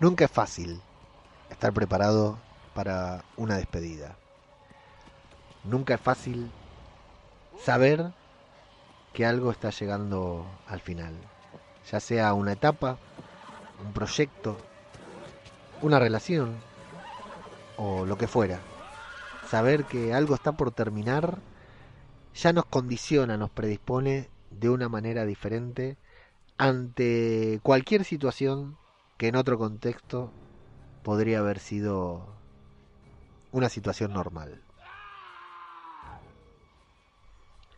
Nunca es fácil estar preparado para una despedida. Nunca es fácil saber que algo está llegando al final. Ya sea una etapa, un proyecto, una relación o lo que fuera. Saber que algo está por terminar ya nos condiciona, nos predispone de una manera diferente ante cualquier situación que en otro contexto podría haber sido una situación normal.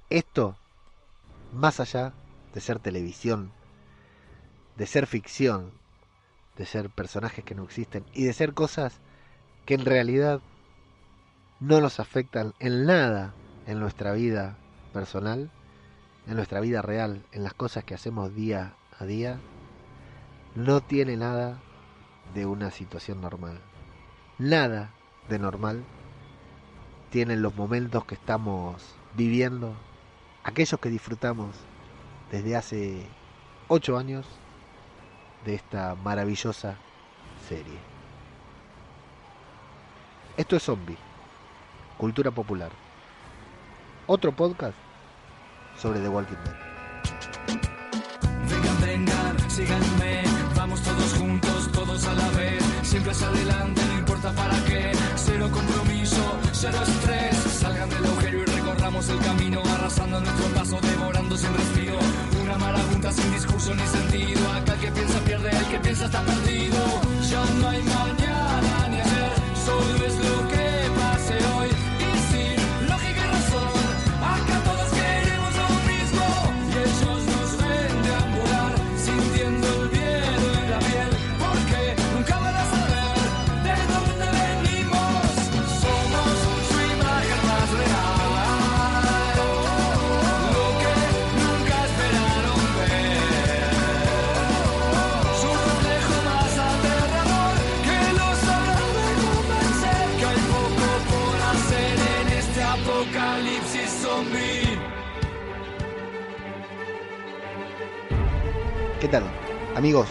Esto, más allá de ser televisión, de ser ficción, de ser personajes que no existen y de ser cosas que en realidad no nos afectan en nada en nuestra vida personal, en nuestra vida real, en las cosas que hacemos día a día, no tiene nada de una situación normal. Nada de normal tienen los momentos que estamos viviendo, aquellos que disfrutamos desde hace ocho años de esta maravillosa serie. Esto es Zombie, Cultura Popular. Otro podcast sobre The Walking Dead. Vengan, vengan, síganme, hacia adelante, no importa para qué, cero compromiso, cero estrés, salgan del agujero y recorramos el camino, arrasando nuestro paso, devorando sin respiro, una marabunta sin discurso ni sentido, acá el que piensa pierde, el que piensa está perdido, ya no hay mañana ni ayer, solo es lo que Amigos,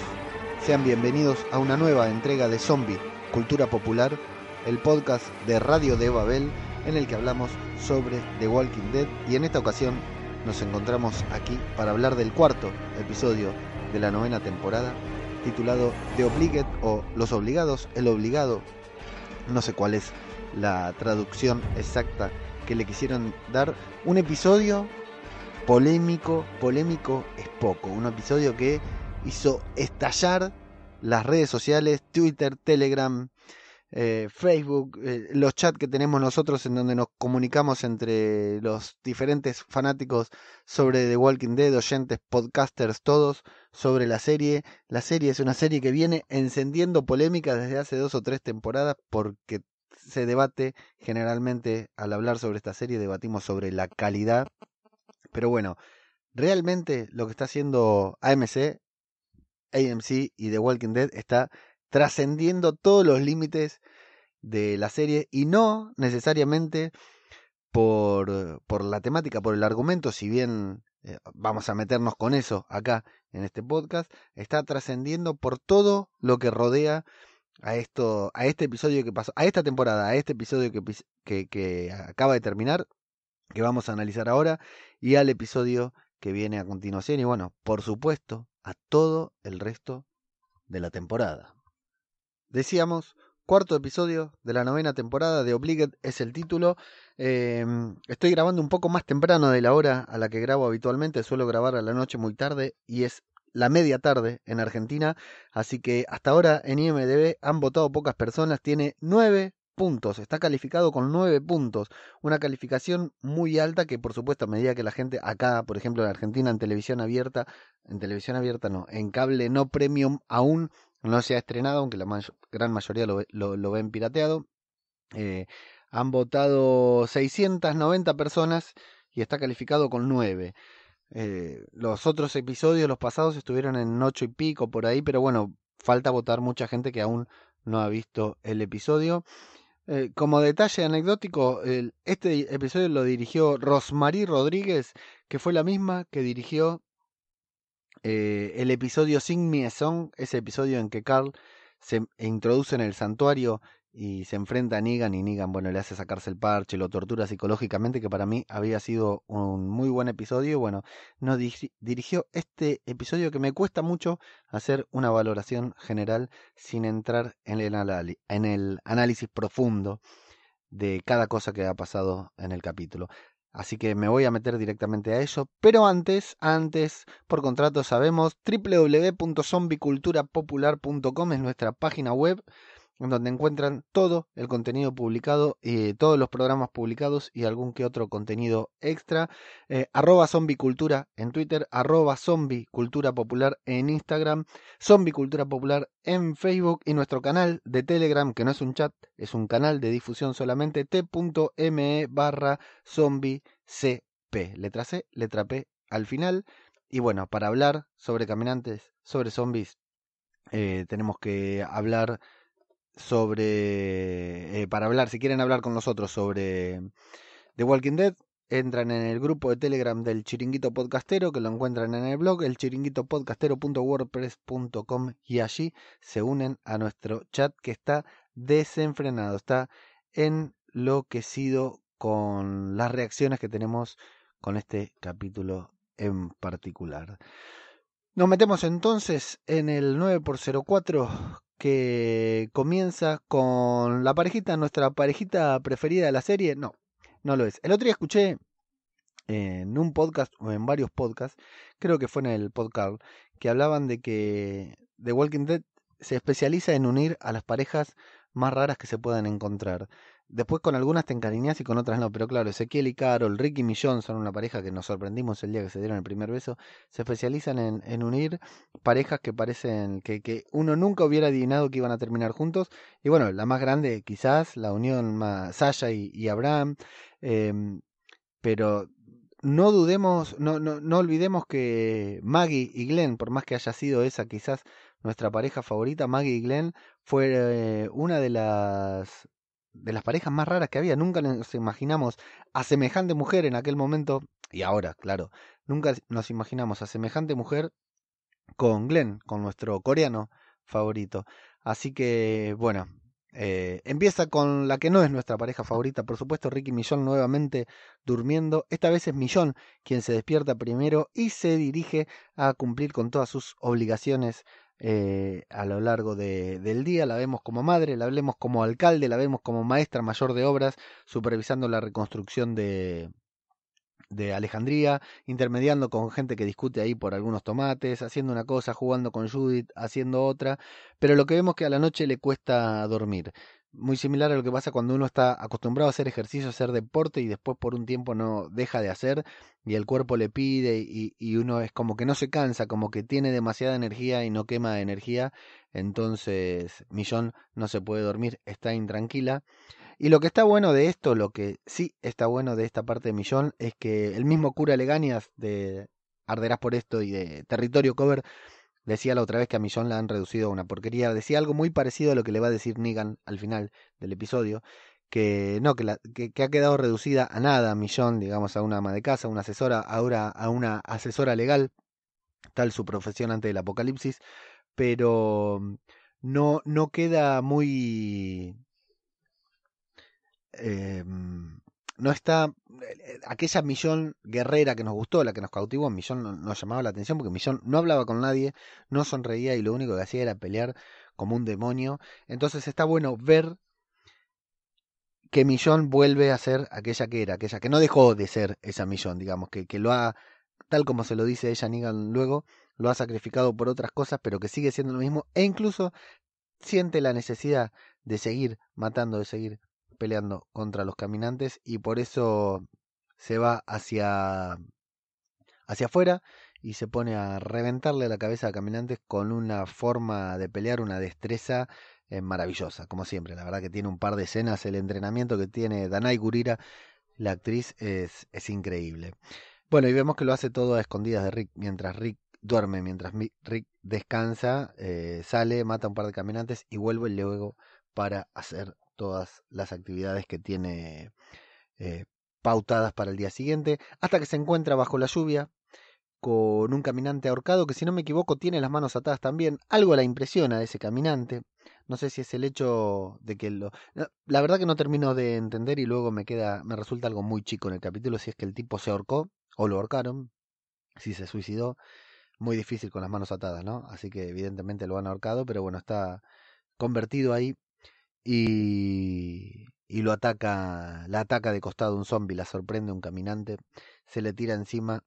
sean bienvenidos a una nueva entrega de Zombie, Cultura Popular, el podcast de Radio de Babel en el que hablamos sobre The Walking Dead y en esta ocasión nos encontramos aquí para hablar del cuarto episodio de la novena temporada titulado The Obligate o Los Obligados, el Obligado, no sé cuál es la traducción exacta que le quisieron dar, un episodio polémico, polémico es poco, un episodio que hizo estallar las redes sociales, Twitter, Telegram, eh, Facebook, eh, los chats que tenemos nosotros en donde nos comunicamos entre los diferentes fanáticos sobre The Walking Dead, oyentes, podcasters, todos sobre la serie. La serie es una serie que viene encendiendo polémica desde hace dos o tres temporadas porque se debate generalmente al hablar sobre esta serie, debatimos sobre la calidad. Pero bueno, realmente lo que está haciendo AMC, AMC y The Walking Dead está trascendiendo todos los límites de la serie y no necesariamente por, por la temática, por el argumento, si bien eh, vamos a meternos con eso acá en este podcast, está trascendiendo por todo lo que rodea a esto, a este episodio que pasó, a esta temporada, a este episodio que, acaba de terminar, que vamos a analizar ahora, y al episodio que viene a continuación, y bueno, por supuesto, a todo el resto de la temporada. Decíamos, cuarto episodio de la novena temporada de Obligate es el título. Eh, estoy grabando un poco más temprano de la hora a la que grabo habitualmente, suelo grabar a la noche muy tarde y es la media tarde en Argentina, así que hasta ahora en IMDB han votado pocas personas, tiene nueve puntos, está calificado con nueve puntos, una calificación muy alta que por supuesto a medida que la gente acá, por ejemplo en Argentina en televisión abierta, en televisión abierta no, en cable no premium aún no se ha estrenado, aunque la gran mayoría lo, lo, lo ven pirateado. Eh, han votado 690 personas y está calificado con 9. Eh, los otros episodios, los pasados, estuvieron en 8 y pico por ahí, pero bueno, falta votar mucha gente que aún no ha visto el episodio. Eh, como detalle anecdótico, este episodio lo dirigió Rosmarie Rodríguez, que fue la misma que dirigió eh, el episodio a Song, ese episodio en que Carl se introduce en el santuario y se enfrenta a Negan y Negan, bueno, le hace sacarse el parche, lo tortura psicológicamente, que para mí había sido un muy buen episodio. Bueno, nos dirigió este episodio que me cuesta mucho hacer una valoración general sin entrar en el, en el análisis profundo de cada cosa que ha pasado en el capítulo. Así que me voy a meter directamente a eso. Pero antes, antes, por contrato sabemos, www.zombiculturapopular.com es nuestra página web donde encuentran todo el contenido publicado, y todos los programas publicados y algún que otro contenido extra. Eh, arroba zombicultura en Twitter, arroba zombicultura popular en Instagram, zombicultura popular en Facebook y nuestro canal de Telegram, que no es un chat, es un canal de difusión solamente, t.me barra zombicp. Letra C, letra P al final. Y bueno, para hablar sobre caminantes, sobre zombies, eh, tenemos que hablar sobre, eh, para hablar, si quieren hablar con nosotros sobre The Walking Dead, entran en el grupo de Telegram del Chiringuito Podcastero, que lo encuentran en el blog, el chiringuitopodcastero.wordpress.com y allí se unen a nuestro chat que está desenfrenado, está enloquecido con las reacciones que tenemos con este capítulo en particular. Nos metemos entonces en el 9x04 que comienza con la parejita, nuestra parejita preferida de la serie. No, no lo es. El otro día escuché en un podcast o en varios podcasts, creo que fue en el podcast, que hablaban de que The Walking Dead se especializa en unir a las parejas más raras que se puedan encontrar. Después con algunas te encariñas y con otras no, pero claro, Ezequiel y Carol, Ricky Millón son una pareja que nos sorprendimos el día que se dieron el primer beso, se especializan en, en unir parejas que parecen que, que, uno nunca hubiera adivinado que iban a terminar juntos. Y bueno, la más grande quizás, la unión más Sasha y, Abraham, em, pero no dudemos, no, no, no olvidemos que Maggie y Glenn, por más que haya sido esa quizás nuestra pareja favorita, Maggie y Glenn, fue eh, una de las de las parejas más raras que había. Nunca nos imaginamos a semejante mujer en aquel momento, y ahora, claro, nunca nos imaginamos a semejante mujer con Glenn, con nuestro coreano favorito. Así que, bueno, eh, empieza con la que no es nuestra pareja favorita, por supuesto, Ricky Millón nuevamente durmiendo. Esta vez es Millón quien se despierta primero y se dirige a cumplir con todas sus obligaciones eh, a lo largo de, del día. La vemos como madre, la vemos como alcalde, la vemos como maestra mayor de obras, supervisando la reconstrucción de, de Alejandría, intermediando con gente que discute ahí por algunos tomates, haciendo una cosa, jugando con Judith, haciendo otra, pero lo que vemos que a la noche le cuesta dormir muy similar a lo que pasa cuando uno está acostumbrado a hacer ejercicio, a hacer deporte y después por un tiempo no deja de hacer y el cuerpo le pide y, y, uno es como que no se cansa, como que tiene demasiada energía y no quema energía, entonces Millón no se puede dormir, está intranquila. Y lo que está bueno de esto, lo que sí está bueno de esta parte de Millón, es que el mismo cura Legañas de Arderás por esto y de Territorio Cover Decía la otra vez que a Millón la han reducido a una porquería. Decía algo muy parecido a lo que le va a decir Negan al final del episodio. Que no, que, que, ha quedado reducida a nada Millón, digamos, a una ama de casa, una asesora, ahora a una asesora legal, tal su profesión antes del apocalipsis, pero no, no queda muy... Eh, no está eh, aquella Millón guerrera que nos gustó, la que nos cautivó, Millón no, nos llamaba la atención porque Millón no hablaba con nadie, no sonreía y lo único que hacía era pelear como un demonio. Entonces está bueno ver que Millón vuelve a ser aquella que era, aquella que no dejó de ser esa Millón, digamos, que, que lo ha, tal como se lo dice ella Negan luego, lo ha sacrificado por otras cosas, pero que sigue siendo lo mismo e incluso siente la necesidad de seguir matando, de seguir peleando contra los caminantes y por eso se va hacia hacia afuera y se pone a reventarle la cabeza a caminantes con una forma de pelear, una destreza eh, maravillosa, como siempre. La verdad que tiene un par de escenas, el entrenamiento que tiene Danai Gurira, la actriz, es, es increíble. Bueno, y vemos que lo hace todo a escondidas de Rick, mientras Rick duerme, mientras Rick descansa, eh, sale, mata a un par de caminantes y vuelve luego para hacer todas las actividades que tiene eh, pautadas para el día siguiente, hasta que se encuentra bajo la lluvia con un caminante ahorcado que si no me equivoco tiene las manos atadas también. Algo la impresiona a ese caminante. No sé si es el hecho de que lo... La verdad que no termino de entender y luego me queda, me resulta algo muy chico en el capítulo si es que el tipo se ahorcó o lo ahorcaron, si se suicidó. Muy difícil con las manos atadas, ¿no? Así que evidentemente lo han ahorcado, pero bueno, está convertido ahí y, y lo ataca, la ataca de costado un zombie, la sorprende un caminante, se le tira encima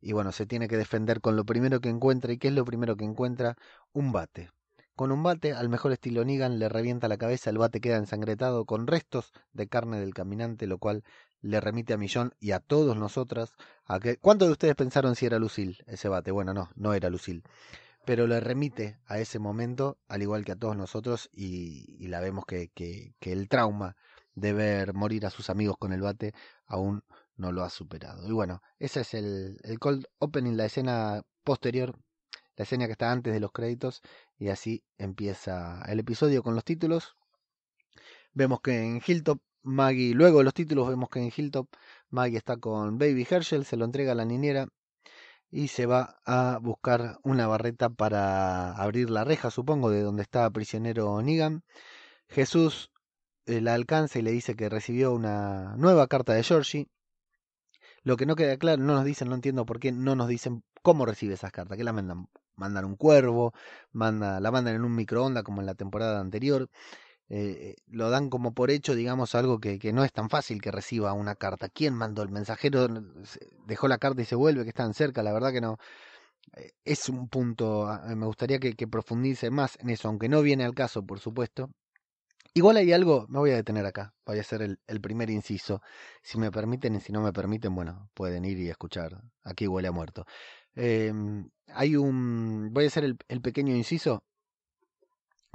y bueno, se tiene que defender con lo primero que encuentra. ¿Y qué es lo primero que encuentra? Un bate. Con un bate, al mejor estilo Nigan, le revienta la cabeza, el bate queda ensangretado con restos de carne del caminante, lo cual le remite a Millón y a todos nosotras a que... ¿Cuántos de ustedes pensaron si era Lucil ese bate? Bueno, no, no era Lucil. Pero le remite a ese momento, al igual que a todos nosotros, y, la vemos que, que, que el trauma de ver morir a sus amigos con el bate aún no lo ha superado. Y bueno, ese es el, el cold opening, la escena posterior, la escena que está antes de los créditos, y así empieza el episodio con los títulos. Vemos que en Hilltop Maggie, luego de los títulos vemos que en Hilltop Maggie está con Baby Herschel, se lo entrega a la niñera y se va a buscar una barreta para abrir la reja, supongo, de donde está prisionero Negan. Jesús eh, la alcanza y le dice que recibió una nueva carta de Georgie lo que no queda claro, no nos dicen, no entiendo por qué no nos dicen cómo recibe esas cartas, que la mandan, mandan un cuervo, manda, la mandan en un microondas como en la temporada anterior. Eh, lo dan como por hecho, digamos, algo que, que, no es tan fácil que reciba una carta. ¿Quién mandó? El mensajero dejó la carta y se vuelve, que están cerca, la verdad que no. Eh, es un punto, me gustaría que, profundice más en eso, aunque no viene al caso, por supuesto. Igual hay algo, me voy a detener acá, voy a hacer el, primer inciso. Si me permiten y si no me permiten, bueno, pueden ir y escuchar. Aquí huele a muerto. Eh, hay un, voy a hacer el pequeño inciso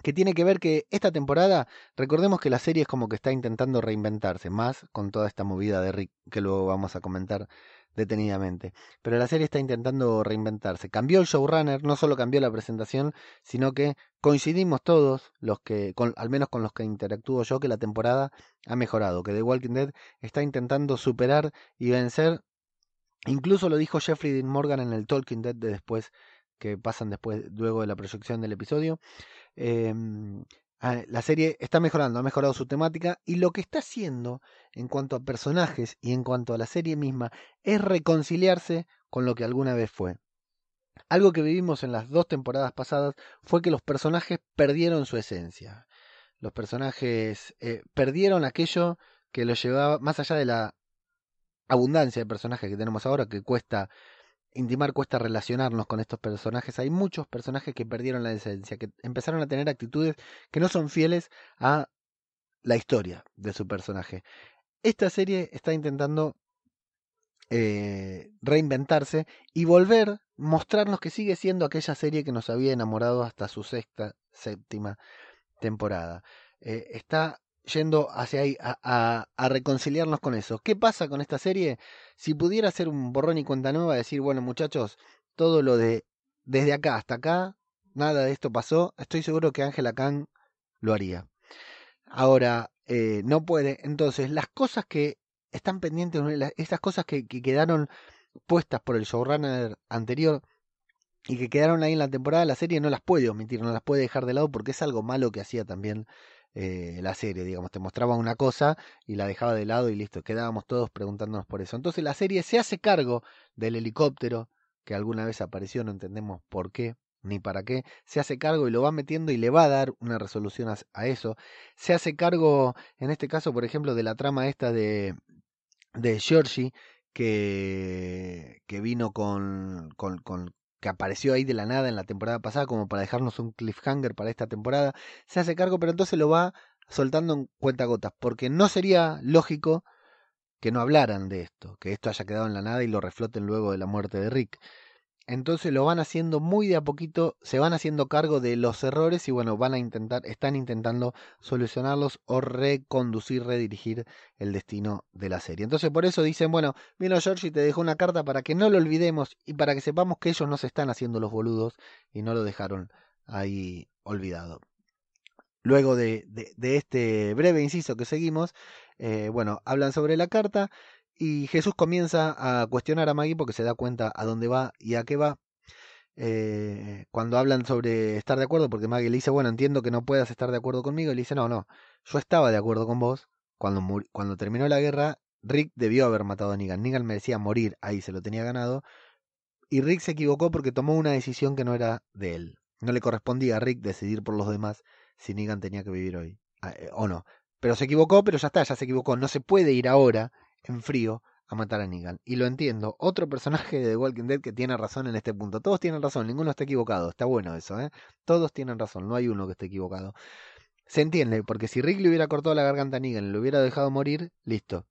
que tiene que ver que esta temporada, recordemos que la serie es como que está intentando reinventarse, más con toda esta movida de Rick que luego vamos a comentar detenidamente. Pero la serie está intentando reinventarse. Cambió el showrunner, no solo cambió la presentación, sino que coincidimos todos, los que, al menos con los que interactúo yo, que la temporada ha mejorado, que The Walking Dead está intentando superar y vencer. Incluso lo dijo Jeffrey Dean Morgan en el Talking Dead de después, que pasan después, luego de la proyección del episodio. Eh, Ah, la serie está mejorando, ha mejorado su temática y lo que está haciendo en cuanto a personajes y en cuanto a la serie misma es reconciliarse con lo que alguna vez fue. Algo que vivimos en las dos temporadas pasadas fue que los personajes perdieron su esencia. Los personajes eh, perdieron aquello que los llevaba, más allá de la abundancia de personajes que tenemos ahora, que cuesta intimar cuesta relacionarnos con estos personajes. Hay muchos personajes que perdieron la esencia, que empezaron a tener actitudes que no son fieles a la historia de su personaje. Esta serie está intentando eh, reinventarse y volver, mostrarnos que sigue siendo aquella serie que nos había enamorado hasta su sexta, séptima temporada. Eh, está yendo hacia ahí a, a, reconciliarnos con eso. ¿Qué pasa con esta serie? Si pudiera hacer un borrón y cuenta nueva, decir, bueno muchachos, todo lo de desde acá hasta acá, nada de esto pasó, estoy seguro que Ángela Khan lo haría. Ahora, eh, no puede. Entonces, las cosas que están pendientes, estas cosas que, que quedaron puestas por el showrunner anterior y que quedaron ahí en la temporada, la serie no las puede omitir, no las puede dejar de lado porque es algo malo que hacía también eh, la serie, digamos, te mostraba una cosa y la dejaba de lado y listo, quedábamos todos preguntándonos por eso. Entonces la serie se hace cargo del helicóptero que alguna vez apareció, no entendemos por qué ni para qué, se hace cargo y lo va metiendo y le va a dar una resolución a, eso. Se hace cargo, en este caso, por ejemplo, de la trama esta de, de Georgie, que, que vino con, con, con, que apareció ahí de la nada en la temporada pasada como para dejarnos un cliffhanger para esta temporada, se hace cargo, pero entonces lo va soltando en cuentagotas, porque no sería lógico que no hablaran de esto, que esto haya quedado en la nada y lo refloten luego de la muerte de Rick. Entonces lo van haciendo muy de a poquito, se van haciendo cargo de los errores y bueno, van a intentar, están intentando solucionarlos o reconducir, redirigir el destino de la serie. Entonces por eso dicen, bueno, vino George y te dejó una carta para que no lo olvidemos y para que sepamos que ellos no se están haciendo los boludos y no lo dejaron ahí olvidado. Luego de este breve inciso que seguimos, eh, bueno, hablan sobre la carta Y Jesús comienza a cuestionar a Maggie porque se da cuenta a dónde va y a qué va. Eh, cuando hablan sobre estar de acuerdo, porque Maggie le dice, bueno, entiendo que no puedas estar de acuerdo conmigo, y le dice, no, no, yo estaba de acuerdo con vos. Cuando, cuando terminó la guerra, Rick debió haber matado a Negan. Negan merecía morir, ahí se lo tenía ganado. Y Rick se equivocó porque tomó una decisión que no era de él. No le correspondía a Rick decidir por los demás si Negan tenía que vivir hoy. Eh, o no. Pero se equivocó, pero ya está, ya se equivocó. No se puede ir ahora, en frío, a matar a Negan. Y lo entiendo. Otro personaje de The Walking Dead que tiene razón en este punto. Todos tienen razón, ninguno está equivocado. Está bueno eso, ¿eh? Todos tienen razón, no hay uno que esté equivocado. Se entiende, porque si Rick le hubiera cortado la garganta a Negan y lo hubiera dejado morir, listo.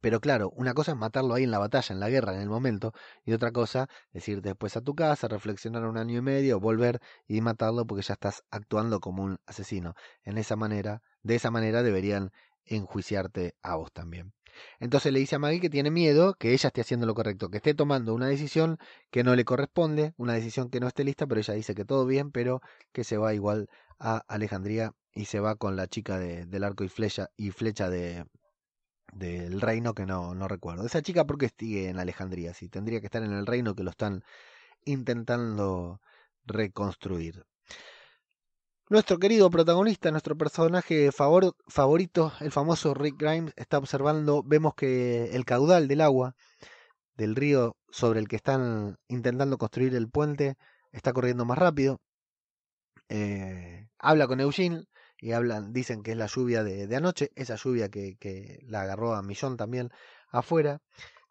Pero claro, una cosa es matarlo ahí en la batalla, en la guerra, en el momento, y otra cosa es ir después a tu casa, reflexionar un año y medio, volver y matarlo porque ya estás actuando como un asesino. En esa manera, de esa manera deberían enjuiciarte a vos también. Entonces le dice a Maggie que tiene miedo que ella esté haciendo lo correcto, que esté tomando una decisión que no le corresponde, una decisión que no esté lista, pero ella dice que todo bien, pero que se va igual a Alejandría y se va con la chica de, del arco y flecha y flecha de, del reino que no, no recuerdo. Esa chica, ¿por qué sigue en Alejandría? Si tendría que estar en el reino que lo están intentando reconstruir. Nuestro querido protagonista, nuestro personaje favorito, el famoso Rick Grimes, está observando, vemos que el caudal del agua del río sobre el que están intentando construir el puente está corriendo más rápido. Eh, habla con Eugene, y hablan, dicen que es la lluvia de, anoche, esa lluvia que, que, la agarró a Millón también afuera.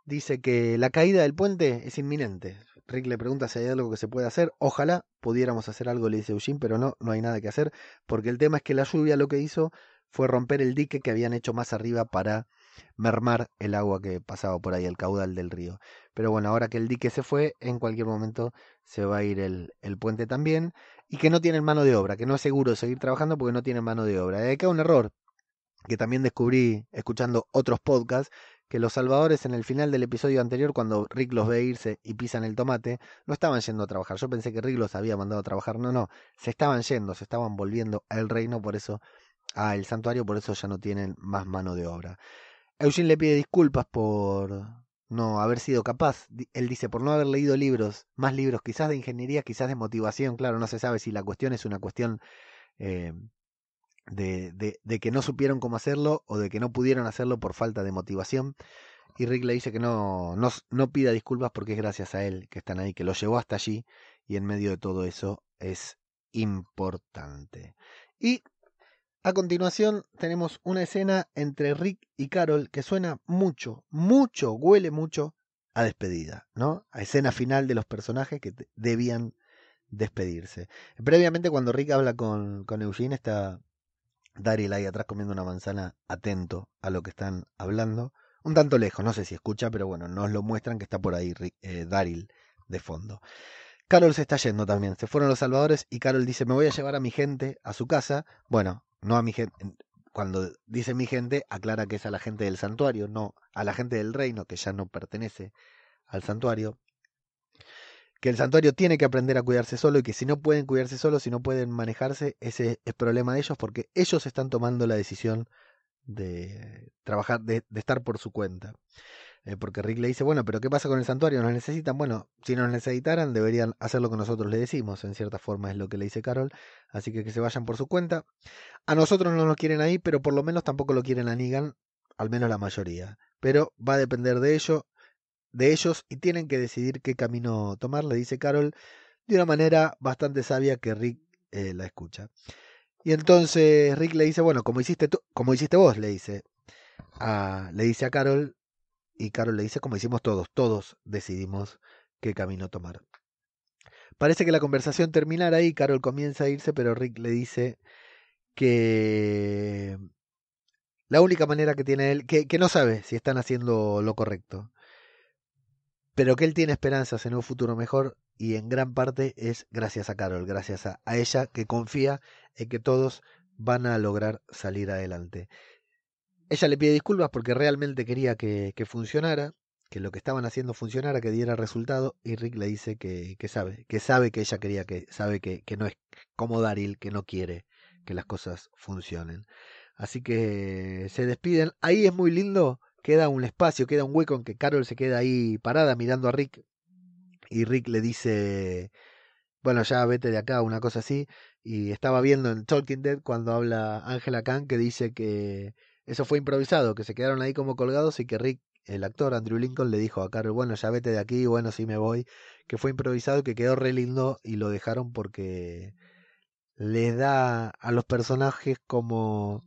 Dice que la caída del puente es inminente. Rick le pregunta si hay algo que se puede hacer. Ojalá pudiéramos hacer algo, le dice Eugene, pero no, no hay nada que hacer, porque el tema es que la lluvia lo que hizo fue romper el dique que habían hecho más arriba para mermar el agua que pasaba por ahí, el caudal del río. Pero bueno, ahora que el dique se fue, en cualquier momento se va a ir el, el puente también y que no tienen mano de obra, que no es seguro seguir trabajando porque no tienen mano de obra. De acá un error que también descubrí escuchando otros podcasts, que los salvadores en el final del episodio anterior, cuando Rick los ve irse y pisan el tomate, no estaban yendo a trabajar. Yo pensé que Rick los había mandado a trabajar. No, no, se estaban yendo, se estaban volviendo al reino, por eso, al santuario, por eso ya no tienen más mano de obra. Eugene le pide disculpas por, no haber sido capaz, él dice, por no haber leído libros, más libros, quizás de ingeniería, quizás de motivación, claro, no se sabe si la cuestión es una cuestión eh, de, de, que no supieron cómo hacerlo o de que no pudieron hacerlo por falta de motivación. Y Rick le dice que no, no, no pida disculpas porque es gracias a él que están ahí, que lo llevó hasta allí y en medio de todo eso es importante. Y a continuación tenemos una escena entre Rick y Carol que suena mucho, mucho, huele mucho a despedida, ¿no? A escena final de los personajes que debían despedirse. Previamente cuando Rick habla con, con Eugene está Daryl ahí atrás comiendo una manzana atento a lo que están hablando. Un tanto lejos, no sé si escucha, pero bueno, nos lo muestran que está por ahí eh, de fondo. Carol se está yendo también. Se fueron los salvadores y Carol dice, me voy a llevar a mi gente a su casa. Bueno, no a mi gente, cuando dice mi gente, aclara que es a la gente del santuario, no a la gente del reino, que ya no pertenece al santuario. Que el santuario tiene que aprender a cuidarse solo y que si no pueden cuidarse solo, si no pueden manejarse, ese es problema de ellos porque ellos están tomando la decisión de trabajar, de, de estar por su cuenta. Eh, porque Rick le dice, bueno, pero ¿qué pasa con el santuario? ¿Nos necesitan? Bueno, si nos necesitaran, deberían hacer lo que nosotros le decimos, en cierta forma es lo que le dice Carol, así que que se vayan por su cuenta. A nosotros no nos quieren ahí, pero por lo menos tampoco lo quieren a Negan, al menos la mayoría. Pero va a depender de ello, de ellos, y tienen que decidir qué camino tomar, le dice Carol, de una manera bastante sabia que Rick eh, la escucha. Y entonces Rick le dice, bueno, como hiciste tú, como hiciste vos, le dice. A, le dice a Carol, y Carol le dice como hicimos todos, todos decidimos qué camino tomar. Parece que la conversación terminará ahí, Carol comienza a irse, pero Rick le dice que la única manera que tiene él, que, que no sabe si están haciendo lo correcto, pero que él tiene esperanzas en un futuro mejor y en gran parte es gracias a Carol, gracias a, a ella que confía en que todos van a lograr salir adelante. Ella le pide disculpas porque realmente quería que, que, funcionara, que lo que estaban haciendo funcionara, que diera resultado, y Rick le dice que, que sabe, que sabe que ella quería, que sabe que, que no es como Daryl, que no quiere que las cosas funcionen. Así que se despiden. Ahí es muy lindo queda un espacio, queda un hueco en que Carol se queda ahí parada mirando a Rick y Rick le dice, bueno, ya vete de acá, una cosa así, y estaba viendo en Talking Dead cuando habla Angela Khan que dice que eso fue improvisado, que se quedaron ahí como colgados y que Rick, el actor Andrew Lincoln, le dijo a Carol, bueno, ya vete de aquí, bueno, sí me voy, que fue improvisado que quedó re lindo y lo dejaron porque le da a los personajes como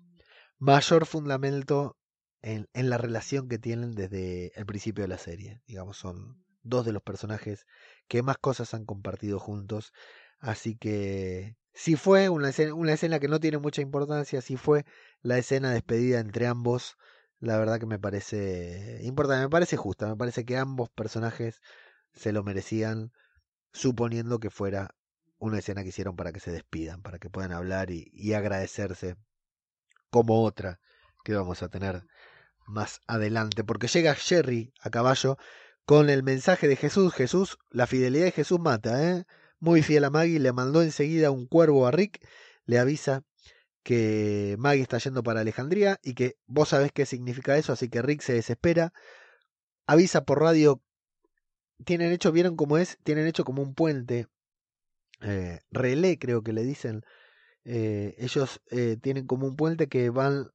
mayor fundamento en, la relación que tienen desde el principio de la serie. Digamos, son dos de los personajes que más cosas han compartido juntos. Así que si fue una escena, una escena que no tiene mucha importancia, si fue la escena despedida entre ambos, la verdad que me parece importante, me parece justa, me parece que ambos personajes se lo merecían, suponiendo que fuera una escena que hicieron para que se despidan, para que puedan hablar y agradecerse como otra que vamos a tener más adelante, porque llega Jerry a caballo con el mensaje de Jesús. Jesús, la fidelidad de Jesús mata, ¿eh? Muy fiel a Maggie, le mandó enseguida un cuervo a Rick, le avisa que Maggie está yendo para Alejandría y que vos sabés qué significa eso, así que Rick se desespera, avisa por radio, tienen hecho, vieron cómo es, tienen hecho como un puente, eh, relé creo que le dicen, eh, ellos eh, tienen como un puente que van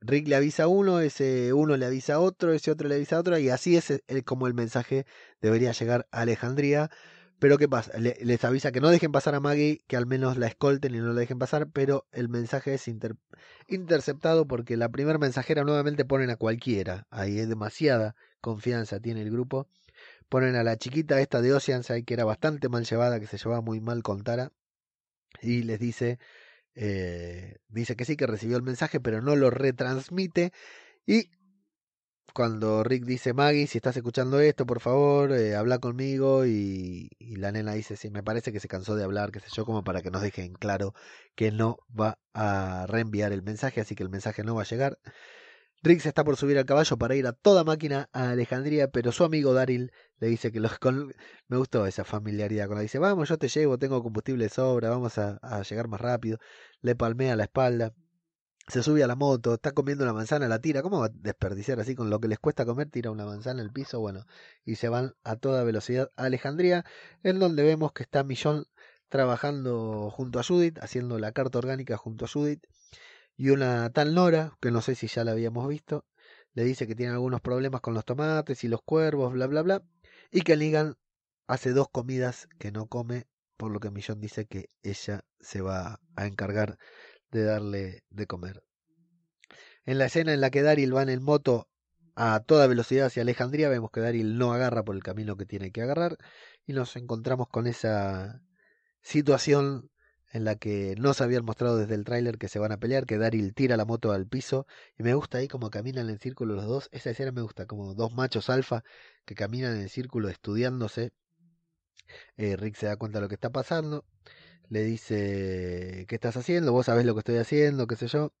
Rick le avisa a uno, ese uno le avisa a otro, ese otro le avisa a otro, y así es el, como el mensaje debería llegar a Alejandría. Pero ¿qué pasa? les avisa que no dejen pasar a Maggie, que al menos la escolten y no la dejen pasar, pero el mensaje es interceptado porque la primera mensajera nuevamente ponen a cualquiera. Ahí es demasiada confianza tiene el grupo. Ponen a la chiquita esta de Oceanside, que era bastante mal llevada, que se llevaba muy mal con Tara, y les dice eh, dice que sí, que recibió el mensaje, pero no lo retransmite. Y cuando Rick dice, Maggie, si estás escuchando esto, por favor, eh, habla conmigo. Y, la nena dice, sí, me parece que se cansó de hablar, qué sé yo, como para que nos dejen claro que no va a reenviar el mensaje, así que el mensaje no va a llegar. Rick se está por subir al caballo para ir a toda máquina a Alejandría, pero su amigo Daryl le dice que los me gustó esa familiaridad con la dice, vamos, yo te llevo, tengo combustible de sobra, vamos a, a, llegar más rápido. Le palmea la espalda, se sube a la moto, está comiendo una manzana, la tira. ¿Cómo va a desperdiciar así con lo que les cuesta comer? Tira una manzana al piso, bueno, y se van a toda velocidad a Alejandría, en donde vemos que está Millón trabajando junto a Judith, haciendo la carta orgánica junto a Judith y una tal Nora, que no sé si ya la habíamos visto, le dice que tiene algunos problemas con los tomates y los cuervos, bla, bla, bla, y que Negan hace dos comidas que no come, por lo que Millón dice que ella se va a encargar de darle de comer. En la escena en la que Daryl va en el moto a toda velocidad hacia Alejandría, vemos que Daryl no agarra por el camino que tiene que agarrar y nos encontramos con esa situación en la que no se habían mostrado desde el tráiler que se van a pelear, que Daryl tira la moto al piso y me gusta ahí como caminan en círculo los dos, esa escena me gusta, como dos machos alfa que caminan en círculo estudiándose. Eh, Rick se da cuenta de lo que está pasando, le dice, ¿qué estás haciendo? Vos sabés lo que estoy haciendo, qué sé yo.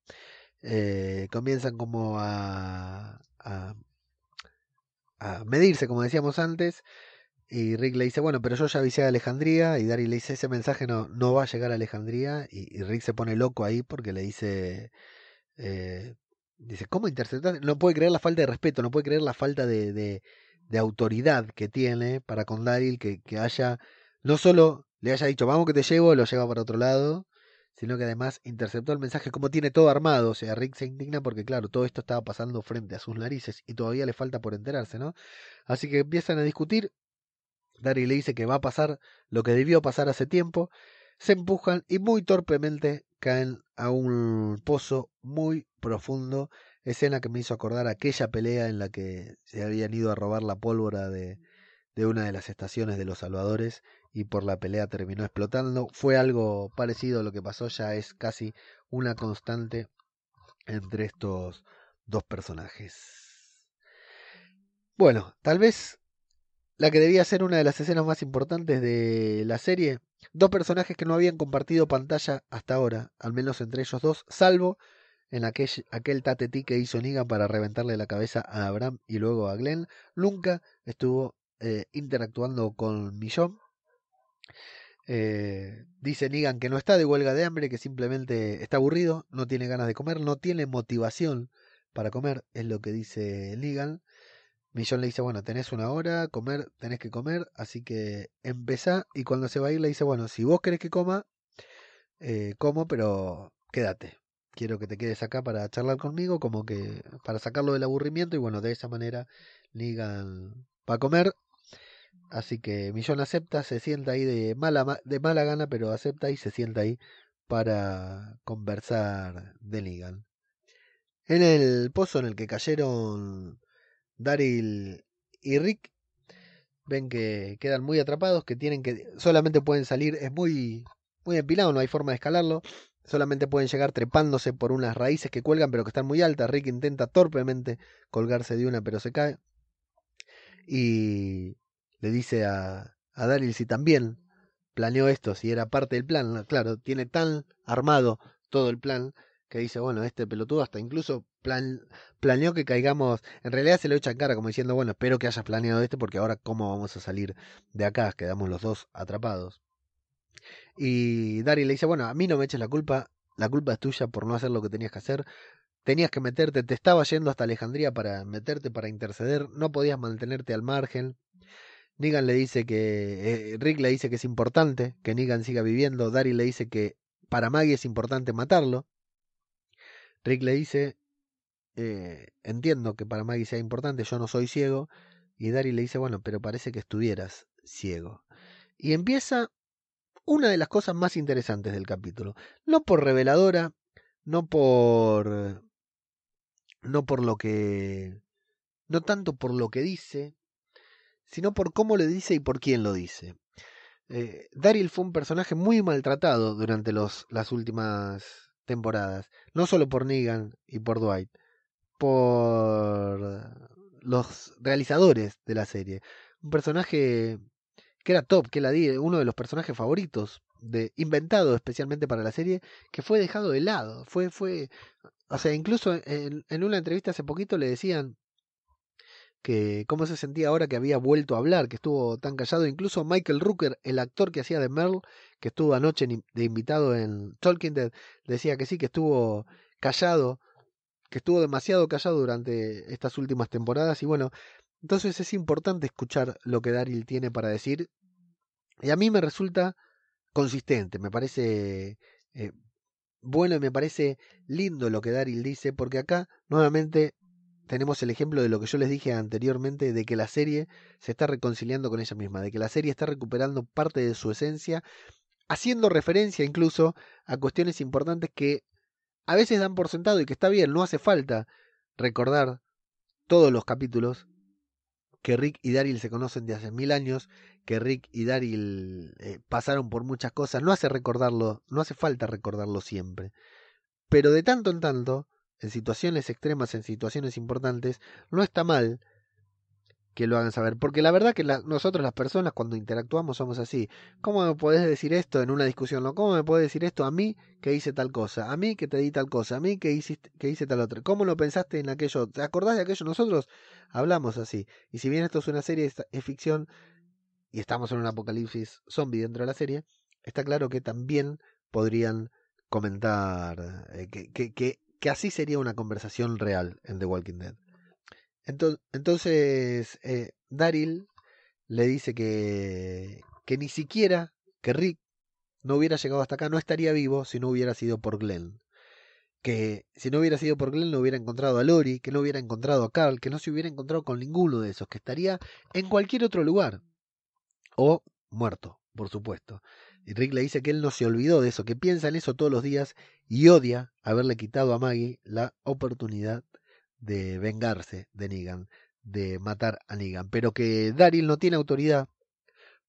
Eh, comienzan como a, a, a medirse, como decíamos antes, y Rick le dice, bueno, pero yo ya avisé a Alejandría. Y Daryl le dice, ese mensaje no, no va a llegar a Alejandría. Y, Rick se pone loco ahí porque le dice, eh, dice, ¿cómo interceptar? No puede creer la falta de respeto, no puede creer la falta de, de, de autoridad que tiene para con Daryl, que, que haya, no solo le haya dicho, vamos que te llevo, lo lleva para otro lado, sino que además interceptó el mensaje como tiene todo armado. O sea, Rick se indigna porque, claro, todo esto estaba pasando frente a sus narices y todavía le falta por enterarse, ¿no? Así que empiezan a discutir Daryl le dice que va a pasar lo que debió pasar hace tiempo, se empujan y muy torpemente caen a un pozo muy profundo, escena que me hizo acordar aquella pelea en la que se habían ido a robar la pólvora de, de una de las estaciones de los salvadores y por la pelea terminó explotando. Fue algo parecido a lo que pasó, ya es casi una constante entre estos dos personajes. Bueno, tal vez la que debía ser una de las escenas más importantes de la serie. Dos personajes que no habían compartido pantalla hasta ahora, al menos entre ellos dos, salvo en aquel, aquel tatetí que hizo Negan para reventarle la cabeza a Abraham y luego a Glenn, nunca estuvo eh, interactuando con Millón. Eh, dice Negan que no está de huelga de hambre, que simplemente está aburrido, no tiene ganas de comer, no tiene motivación para comer, es lo que dice Negan. Millón le dice, bueno, tenés una hora, comer, tenés que comer, así que empezá. Y cuando se va a ir le dice, bueno, si vos querés que coma, eh, como, pero quédate. Quiero que te quedes acá para charlar conmigo, como que para sacarlo del aburrimiento. Y bueno, de esa manera Negan va a comer. Así que Millón acepta, se sienta ahí de mala, de mala gana, pero acepta y se sienta ahí para conversar de Negan. En el pozo en el que cayeron Daryl y Rick, ven que quedan muy atrapados, que tienen que solamente pueden salir, es muy muy empilado, no hay forma de escalarlo. Solamente pueden llegar trepándose por unas raíces que cuelgan pero que están muy altas. Rick intenta torpemente colgarse de una pero se cae. Y le dice a, a Daryl si también planeó esto, si era parte del plan. Claro, tiene tan armado todo el plan que dice, bueno, este pelotudo hasta incluso plan, planeó que caigamos, en realidad se lo echa en cara como diciendo, bueno, espero que hayas planeado este porque ahora cómo vamos a salir de acá, quedamos los dos atrapados. Y Daryl le dice, bueno, a mí no me eches la culpa, la culpa es tuya por no hacer lo que tenías que hacer. Tenías que meterte, te estaba yendo hasta Alejandría para meterte, para interceder, no podías mantenerte al margen. Negan le dice que, eh, Rick le dice que es importante que Negan siga viviendo, Daryl le dice que para Maggie es importante matarlo. Rick le dice, eh, entiendo que para Maggie sea importante, yo no soy ciego. Y Daryl le dice, bueno, pero parece que estuvieras ciego. Y empieza una de las cosas más interesantes del capítulo. No por reveladora, no por. no por lo que. no tanto por lo que dice, sino por cómo le dice y por quién lo dice. Eh, Daryl fue un personaje muy maltratado durante los, las últimas temporadas, no solo por Negan y por Dwight, por los realizadores de la serie. Un personaje que era top, que la di, uno de los personajes favoritos, de, inventado especialmente para la serie, que fue dejado de lado. Fue, fue, o sea, incluso en, en una entrevista hace poquito le decían que cómo se sentía ahora que había vuelto a hablar, que estuvo tan callado. Incluso Michael Rooker, el actor que hacía de Merle, que estuvo anoche de invitado en Talking Dead, decía que sí, que estuvo callado, que estuvo demasiado callado durante estas últimas temporadas. Y bueno, entonces es importante escuchar lo que Daryl tiene para decir. Y a mí me resulta consistente, me parece eh, bueno y me parece lindo lo que Daryl dice, porque acá nuevamente tenemos el ejemplo de lo que yo les dije anteriormente, de que la serie se está reconciliando con ella misma, de que la serie está recuperando parte de su esencia, haciendo referencia incluso a cuestiones importantes que a veces dan por sentado y que está bien, no hace falta recordar todos los capítulos que Rick y Daryl se conocen de hace mil años, que Rick y Daryl eh, pasaron por muchas cosas, no hace recordarlo, no hace falta recordarlo siempre. Pero de tanto en tanto, en situaciones extremas, en situaciones importantes, no está mal que lo hagan saber. Porque la verdad que nosotros las personas cuando interactuamos somos así. ¿Cómo me podés decir esto en una discusión? ¿Cómo me podés decir esto a mí que hice tal cosa? A mí que te di tal cosa? A mí que, hiciste, que hice tal otra? ¿Cómo lo pensaste en aquello? ¿Te acordás de aquello? Nosotros hablamos así. Y si bien esto es una serie, es ficción y estamos en un apocalipsis zombie dentro de la serie, está claro que también podrían comentar eh, que, que, que, que así sería una conversación real en The Walking Dead. Entonces, eh, Daryl le dice que, que ni siquiera que Rick no hubiera llegado hasta acá, no estaría vivo si no hubiera sido por Glenn. Que si no hubiera sido por Glenn no hubiera encontrado a Lori, que no hubiera encontrado a Carl, que no se hubiera encontrado con ninguno de esos, que estaría en cualquier otro lugar. O muerto, por supuesto. Y Rick le dice que él no se olvidó de eso, que piensa en eso todos los días y odia haberle quitado a Maggie la oportunidad de vengarse de Negan, de matar a Negan, pero que Daryl no tiene autoridad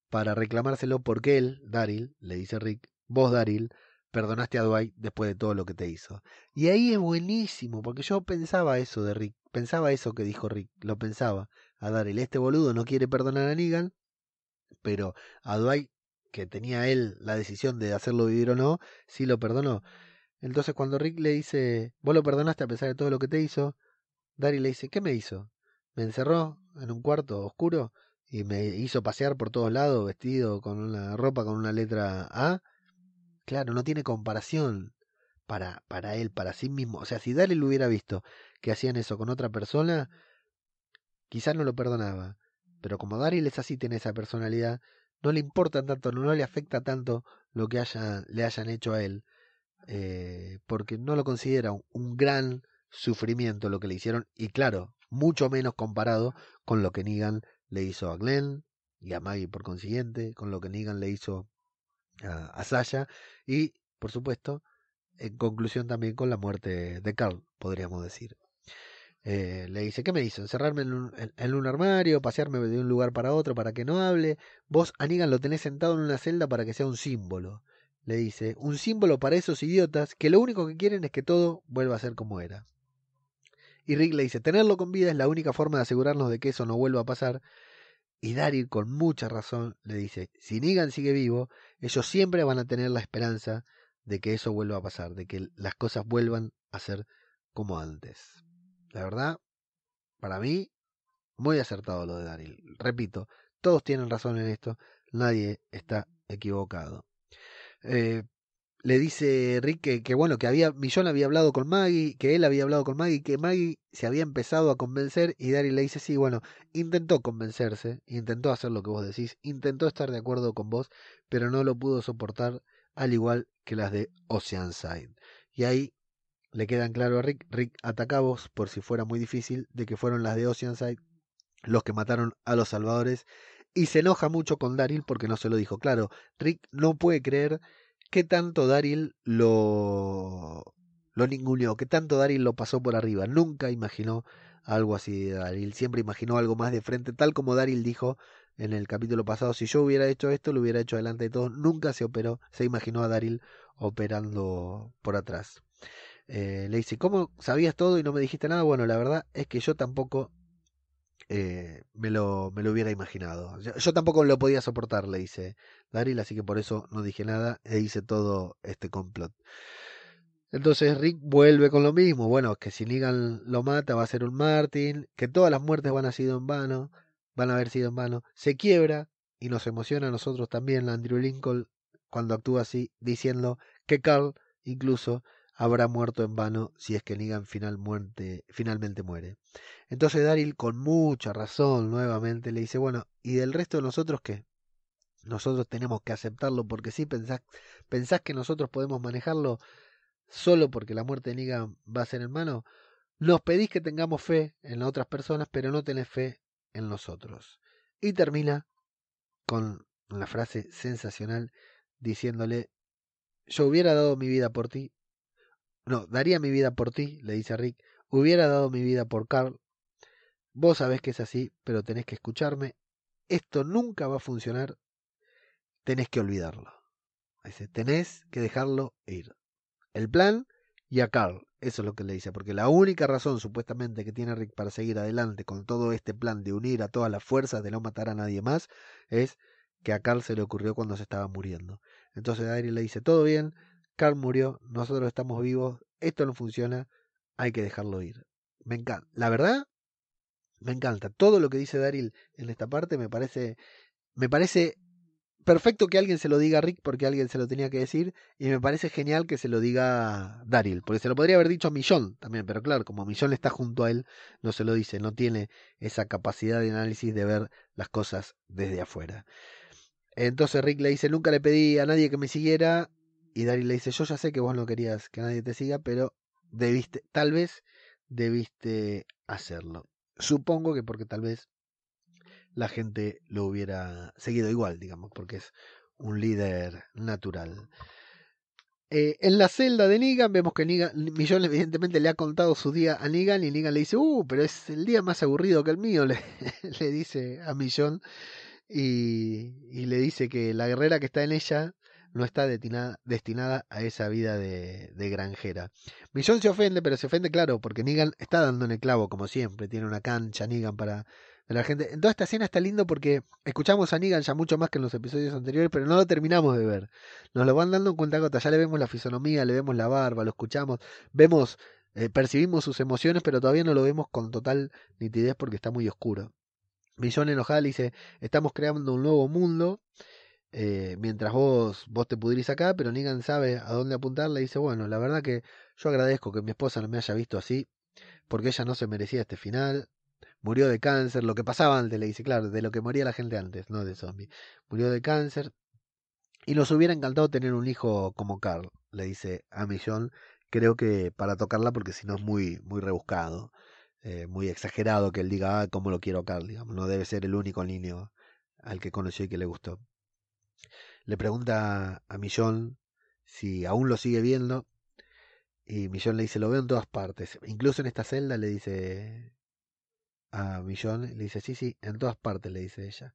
para reclamárselo porque él, Daryl, le dice Rick, vos Daryl, perdonaste a Dwight después de todo lo que te hizo. Y ahí es buenísimo, porque yo pensaba eso de Rick, pensaba eso que dijo Rick, lo pensaba a Daryl, este boludo no quiere perdonar a Negan, pero a Dwight, que tenía él la decisión de hacerlo vivir o no, sí lo perdonó. Entonces cuando Rick le dice, vos lo perdonaste a pesar de todo lo que te hizo, Daryl le dice, ¿qué me hizo? Me encerró en un cuarto oscuro y me hizo pasear por todos lados vestido con una ropa con una letra A. Claro, no tiene comparación para, para él, para sí mismo. O sea, si Daryl hubiera visto que hacían eso con otra persona, quizás no lo perdonaba. Pero como Daryl es así, tiene esa personalidad, no le importa tanto, no le afecta tanto lo que haya, le hayan hecho a él, eh, porque no lo considera un, gran sufrimiento lo que le hicieron, y claro, mucho menos comparado con lo que Negan le hizo a Glenn y a Maggie por consiguiente, con lo que Negan le hizo a, a Sasha, y por supuesto, en conclusión también con la muerte de Carl, podríamos decir. Eh, le dice, ¿qué me hizo? ¿Encerrarme en un, en, un, armario? ¿Pasearme de un lugar para otro para que no hable? Vos, Anígan, lo tenés sentado en una celda para que sea un símbolo. Le dice, un símbolo para esos idiotas que lo único que quieren es que todo vuelva a ser como era. Y Rick le dice, tenerlo con vida es la única forma de asegurarnos de que eso no vuelva a pasar. Y Daryl, con mucha razón, le dice, si Negan sigue vivo, ellos siempre van a tener la esperanza de que eso vuelva a pasar, de que las cosas vuelvan a ser como antes. La verdad, para mí, muy acertado lo de Daryl. Repito, todos tienen razón en esto, nadie está equivocado. Eh, le dice Rick que, bueno, que había, Millón había hablado con Maggie, que él había hablado con Maggie, que Maggie se había empezado a convencer y Daryl le dice, sí, bueno, intentó convencerse, intentó hacer lo que vos decís, intentó estar de acuerdo con vos, pero no lo pudo soportar, al igual que las de Oceanside. Y ahí le quedan claro a Rick, Rick ataca vos por si fuera muy difícil, de que fueron las de Oceanside los que mataron a los salvadores y se enoja mucho con Daryl porque no se lo dijo claro. Rick no puede creer que tanto Daryl lo lo ninguneó, que tanto Daryl lo pasó por arriba. Nunca imaginó algo así de Daryl, siempre imaginó algo más de frente, tal como Daryl dijo en el capítulo pasado, si yo hubiera hecho esto, lo hubiera hecho delante de todos. Nunca se operó, se imaginó a Daryl operando por atrás. Eh, le dice, ¿cómo sabías todo y no me dijiste nada? Bueno, la verdad es que yo tampoco eh, me, lo, me lo hubiera imaginado. Yo, tampoco lo podía soportar, le dice Daryl, así que por eso no dije nada e hice todo este complot. Entonces Rick vuelve con lo mismo. Bueno, que si Negan lo mata va a ser un Martin, que todas las muertes van a sido en vano, van a haber sido en vano. Se quiebra y nos emociona a nosotros también Andrew Lincoln cuando actúa así, diciendo que Carl incluso habrá muerto en vano si es que Negan finalmente muere. Entonces Daryl, con mucha razón, nuevamente le dice, bueno, ¿y del resto de nosotros qué? Nosotros tenemos que aceptarlo porque si pensás, pensás que nosotros podemos manejarlo solo porque la muerte de Negan va a ser en mano. Nos pedís que tengamos fe en las otras personas, pero no tenés fe en nosotros. Y termina con una frase sensacional diciéndole, yo hubiera dado mi vida por ti, no, daría mi vida por ti, le dice a Rick. Hubiera dado mi vida por Carl. Vos sabés que es así, pero tenés que escucharme. Esto nunca va a funcionar. Tenés que olvidarlo. Dice, tenés que dejarlo ir. El plan y a Carl. Eso es lo que le dice, porque la única razón supuestamente que tiene Rick para seguir adelante con todo este plan de unir a todas las fuerzas, de no matar a nadie más, es que a Carl se le ocurrió cuando se estaba muriendo. Entonces Daryl le dice, todo bien, Carl murió, nosotros estamos vivos, esto no funciona, hay que dejarlo ir. Me encanta. La verdad, me encanta. Todo lo que dice Daryl en esta parte me parece, me parece perfecto que alguien se lo diga a Rick porque alguien se lo tenía que decir y me parece genial que se lo diga Daryl, porque se lo podría haber dicho a Millón también, pero claro, como Millón está junto a él, no se lo dice, no tiene esa capacidad de análisis de ver las cosas desde afuera. Entonces Rick le dice, nunca le pedí a nadie que me siguiera, y Daryl le dice, yo ya sé que vos no querías que nadie te siga, pero debiste, tal vez debiste hacerlo. Supongo que porque tal vez la gente lo hubiera seguido igual, digamos, porque es un líder natural. Eh, en la celda de Negan vemos que Negan, Millón evidentemente le ha contado su día a Negan y Negan le dice, uh, pero es el día más aburrido que el mío, le, dice a Millón y, le dice que la guerrera que está en ella no está destinada, a esa vida de, de, granjera. Millón se ofende, pero se ofende, claro, porque Negan está dando en el clavo, como siempre. Tiene una cancha Negan para la gente. En toda esta escena está lindo porque escuchamos a Negan ya mucho más que en los episodios anteriores, pero no lo terminamos de ver. Nos lo van dando en cuenta. Ya le vemos la fisonomía, le vemos la barba, lo escuchamos, vemos, eh, percibimos sus emociones, pero todavía no lo vemos con total nitidez porque está muy oscuro. Millón enojada le dice, estamos creando un nuevo mundo eh, mientras vos, vos te pudrís acá, pero Negan sabe a dónde apuntar, le dice, bueno, la verdad que yo agradezco que mi esposa no me haya visto así, porque ella no se merecía este final. Murió de cáncer, lo que pasaba antes, le dice, claro, de lo que moría la gente antes, no de zombie. Murió de cáncer. Y nos hubiera encantado tener un hijo como Carl, le dice a Millón. Creo que para tocarla, porque si no es muy, muy rebuscado, eh, muy exagerado que él diga, ah, cómo lo quiero Carl, digamos. No debe ser el único niño al que conoció y que le gustó. Le pregunta a Millón si aún lo sigue viendo. Y Millón le dice, lo veo en todas partes. Incluso en esta celda le dice a Millón, le dice, sí, sí, en todas partes, le dice ella.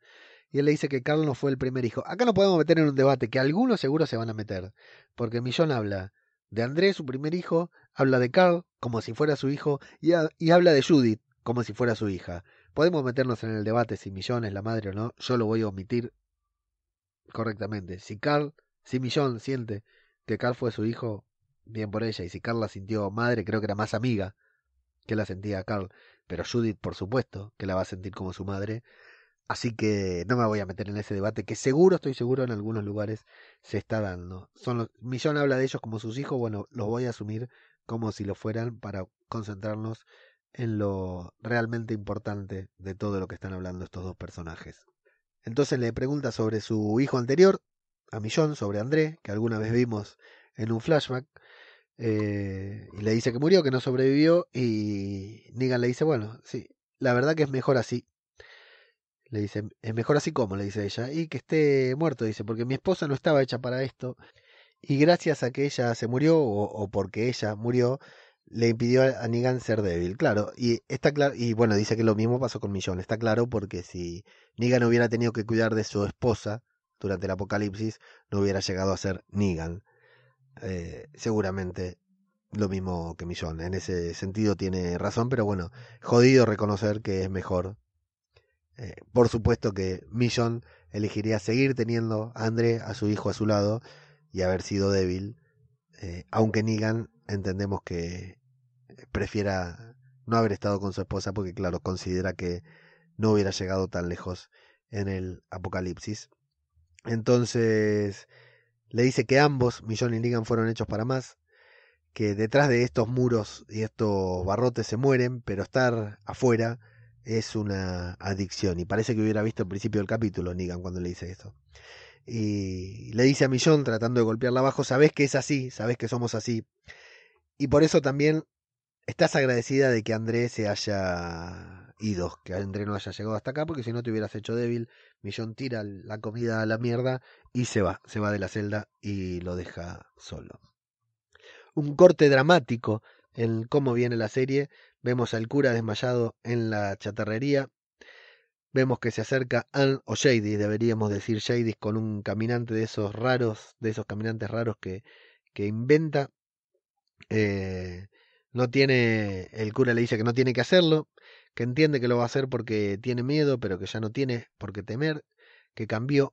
Y él le dice que Carl no fue el primer hijo. Acá no podemos meter en un debate, que algunos seguro se van a meter. Porque Millón habla de Andrés, su primer hijo, habla de Carl como si fuera su hijo, y, y habla de Judith como si fuera su hija. Podemos meternos en el debate si Millón es la madre o no. Yo lo voy a omitir correctamente. Si Carl, si Millón siente que Carl fue su hijo, bien por ella. Y si Carl la sintió madre, creo que era más amiga que la sentía Carl. Pero Judith, por supuesto, que la va a sentir como su madre. Así que no me voy a meter en ese debate que seguro, estoy seguro, en algunos lugares se está dando. Son Millón habla de ellos como sus hijos, bueno, los voy a asumir como si lo fueran para concentrarnos en lo realmente importante de todo lo que están hablando estos dos personajes. Entonces le pregunta sobre su hijo anterior, a Millón, sobre André, que alguna vez vimos en un flashback, eh, y le dice que murió, que no sobrevivió, y Negan le dice, bueno, sí, la verdad que es mejor así. Le dice, es mejor así como, le dice ella, y que esté muerto, dice, porque mi esposa no estaba hecha para esto, y gracias a que ella se murió, o, porque ella murió, le impidió a Negan ser débil, claro, y está claro, y bueno, dice que lo mismo pasó con Millón, está claro porque si Negan hubiera tenido que cuidar de su esposa durante el apocalipsis, no hubiera llegado a ser Negan. Eh, seguramente lo mismo que Millón. En ese sentido tiene razón, pero bueno, jodido reconocer que es mejor. Eh, por supuesto que Millón elegiría seguir teniendo a André, a su hijo, a su lado y haber sido débil. Eh, aunque Negan entendemos que prefiera no haber estado con su esposa porque claro, considera que no hubiera llegado tan lejos en el apocalipsis. Entonces, le dice que ambos, Millón y Negan, fueron hechos para más, que detrás de estos muros y estos barrotes se mueren, pero estar afuera es una adicción. Y parece que hubiera visto el principio del capítulo Negan cuando le dice esto. Y le dice a Millón, tratando de golpearla abajo, sabes que es así, sabes que somos así. Y por eso también estás agradecida de que André se haya ido, que André no haya llegado hasta acá, porque si no te hubieras hecho débil Millón tira la comida a la mierda y se va, se va de la celda y lo deja solo. Un corte dramático en cómo viene la serie. Vemos al cura desmayado en la chatarrería. Vemos que se acerca Ann o Shady, deberíamos decir Shady, con un caminante de esos raros, de esos caminantes raros que, que inventa. Eh, no tiene, el cura le dice que no tiene que hacerlo, que entiende que lo va a hacer porque tiene miedo, pero que ya no tiene por qué temer, que cambió,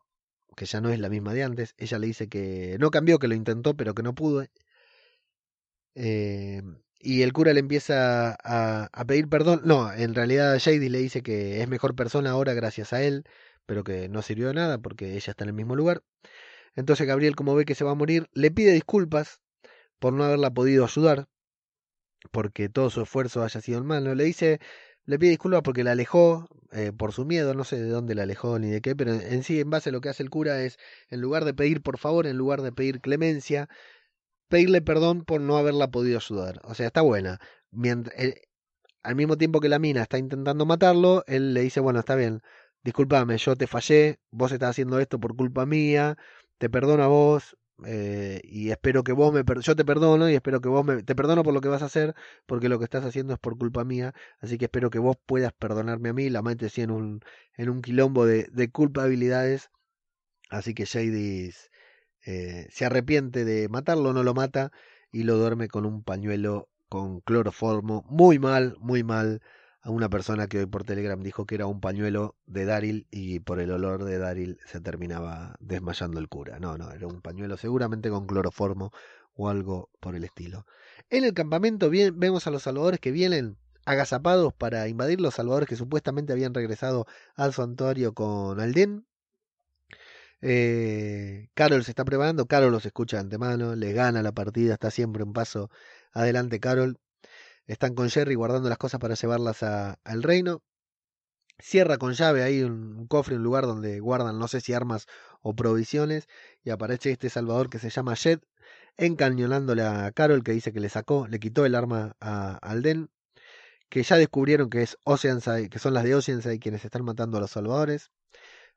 que ya no es la misma de antes. Ella le dice que no cambió, que lo intentó, pero que no pudo. Eh, y el cura le empieza a, a, pedir perdón. No, en realidad Shady le dice que es mejor persona ahora gracias a él, pero que no sirvió de nada porque ella está en el mismo lugar. Entonces Gabriel, como ve que se va a morir, le pide disculpas por no haberla podido ayudar, porque todo su esfuerzo haya sido en mano. Le dice, le pide disculpas porque la alejó eh, por su miedo, no sé de dónde la alejó ni de qué, pero en sí, en base a lo que hace el cura es, en lugar de pedir por favor, en lugar de pedir clemencia, pedirle perdón por no haberla podido ayudar. O sea, está buena. Mientras, eh, al mismo tiempo que la mina está intentando matarlo, él le dice, bueno, está bien, discúlpame, yo te fallé, vos estás haciendo esto por culpa mía, te perdono a vos, eh, y espero que vos me yo te perdono y espero que vos me te perdono por lo que vas a hacer porque lo que estás haciendo es por culpa mía así que espero que vos puedas perdonarme a mí la mente sí en un en un quilombo de, de culpabilidades. Así que Shady eh, se arrepiente de matarlo no lo mata y lo duerme con un pañuelo con cloroformo. Muy mal muy mal a una persona que hoy por Telegram dijo que era un pañuelo de Daryl y por el olor de Daryl se terminaba desmayando el cura. No, no, era un pañuelo seguramente con cloroformo o algo por el estilo. En el campamento bien, vemos a los salvadores que vienen agazapados para invadir los salvadores que supuestamente habían regresado al santuario con Alden. Eh, Carol se está preparando, Carol los escucha de antemano, le gana la partida, está siempre un paso adelante Carol. Están con Jerry guardando las cosas para llevarlas al reino. Cierra con llave ahí un, un cofre, un lugar donde guardan no sé si armas o provisiones. Y aparece este Salvador que se llama Jet, encañonándole a Carol, que dice que le sacó, le quitó el arma a Alden. Que ya descubrieron que es Oceanside, que son las de Oceanside quienes están matando a los salvadores.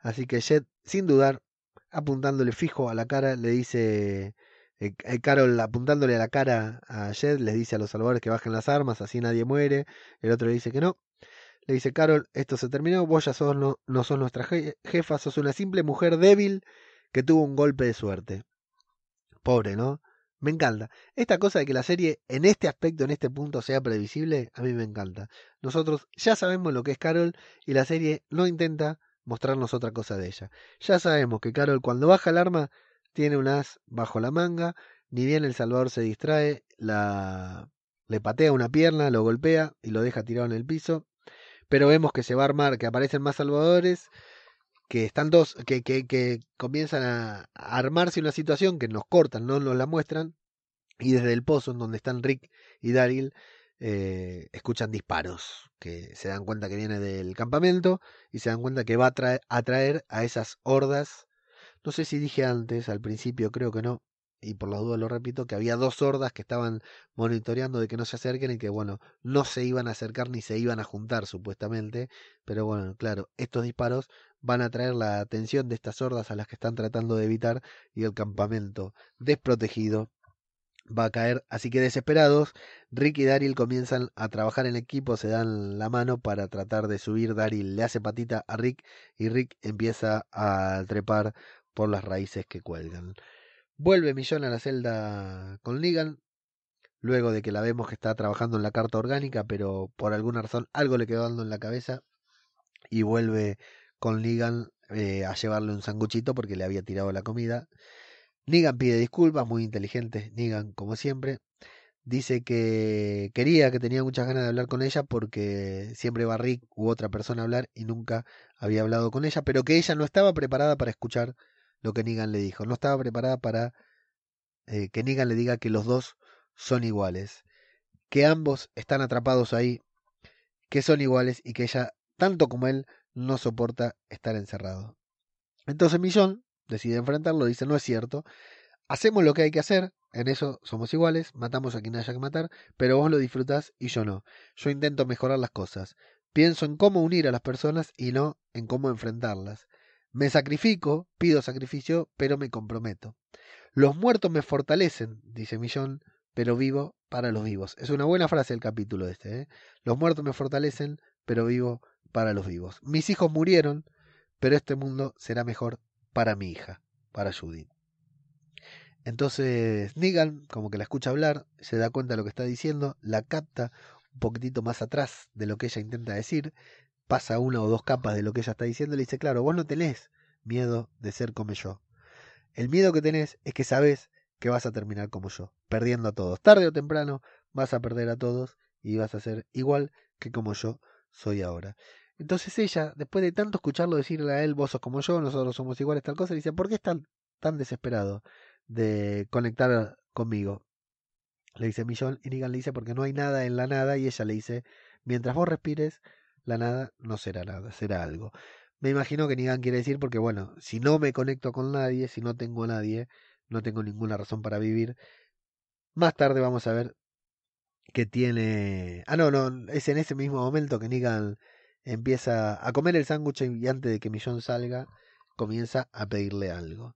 Así que Jet, sin dudar, apuntándole fijo a la cara, le dice. Eh, eh, Carol apuntándole a la cara a Jet, les dice a los salvadores que bajen las armas, así nadie muere. El otro le dice que no. Le dice, Carol, esto se terminó, vos ya sos no, no sos nuestra je- jefa, sos una simple mujer débil que tuvo un golpe de suerte. Pobre, ¿no? Me encanta. Esta cosa de que la serie en este aspecto, en este punto, sea previsible, a mí me encanta. Nosotros ya sabemos lo que es Carol y la serie no intenta mostrarnos otra cosa de ella. Ya sabemos que Carol cuando baja el arma tiene un as bajo la manga, ni bien el Salvador se distrae, la le patea una pierna, lo golpea y lo deja tirado en el piso. Pero vemos que se va a armar, que aparecen más salvadores, que están dos, que, que, que comienzan a, a armarse una situación que nos cortan, no nos la muestran, y desde el pozo en donde están Rick y Daryl eh, escuchan disparos, que se dan cuenta que viene del campamento y se dan cuenta que va a traer, atraer a esas hordas. No sé si dije antes, al principio creo que no, y por las dudas lo repito, que había dos hordas que estaban monitoreando de que no se acerquen y que bueno, no se iban a acercar ni se iban a juntar supuestamente, pero bueno, claro, estos disparos van a atraer la atención de estas hordas a las que están tratando de evitar y el campamento desprotegido va a caer. Así que desesperados, Rick y Daryl comienzan a trabajar en equipo, se dan la mano para tratar de subir. Daryl le hace patita a Rick y Rick empieza a trepar por las raíces que cuelgan. Vuelve Millón a la celda con Negan, luego de que la vemos que está trabajando en la carta orgánica, pero por alguna razón algo le quedó dando en la cabeza y vuelve con Negan eh, a llevarle un sanguchito porque le había tirado la comida. Negan pide disculpas, muy inteligente, Negan como siempre. Dice que quería, que tenía muchas ganas de hablar con ella porque siempre va Rick u otra persona a hablar y nunca había hablado con ella, pero que ella no estaba preparada para escuchar lo que Negan le dijo. No estaba preparada para eh, que Negan le diga que los dos son iguales, que ambos están atrapados ahí, que son iguales y que ella, tanto como él, no soporta estar encerrado. Entonces Millón decide enfrentarlo, dice no es cierto, hacemos lo que hay que hacer, en eso somos iguales, matamos a quien haya que matar, pero vos lo disfrutás y yo no. Yo intento mejorar las cosas, pienso en cómo unir a las personas y no en cómo enfrentarlas. Me sacrifico, pido sacrificio, pero me comprometo. Los muertos me fortalecen, dice Millón, pero vivo para los vivos. Es una buena frase el capítulo este. ¿eh? Los muertos me fortalecen, pero vivo para los vivos. Mis hijos murieron, pero este mundo será mejor para mi hija, para Judith. Entonces Negan, como que la escucha hablar, se da cuenta de lo que está diciendo, la capta un poquitito más atrás de lo que ella intenta decir, pasa una o dos capas de lo que ella está diciendo y le dice, claro, vos no tenés miedo de ser como yo. El miedo que tenés es que sabes que vas a terminar como yo, perdiendo a todos. Tarde o temprano vas a perder a todos y vas a ser igual que como yo soy ahora. Entonces ella, después de tanto escucharlo decirle a él, vos sos como yo, nosotros somos iguales, tal cosa, le dice, ¿por qué estás tan desesperado de conectar conmigo? Le dice Millón y Negan le dice, porque no hay nada en la nada y ella le dice, mientras vos respires, la nada no será nada, será algo. Me imagino que Negan quiere decir porque, bueno, si no me conecto con nadie, si no tengo a nadie, no tengo ninguna razón para vivir. Más tarde vamos a ver que tiene... Ah, no, no, es en ese mismo momento que Negan empieza a comer el sándwich y antes de que Millón salga, comienza a pedirle algo.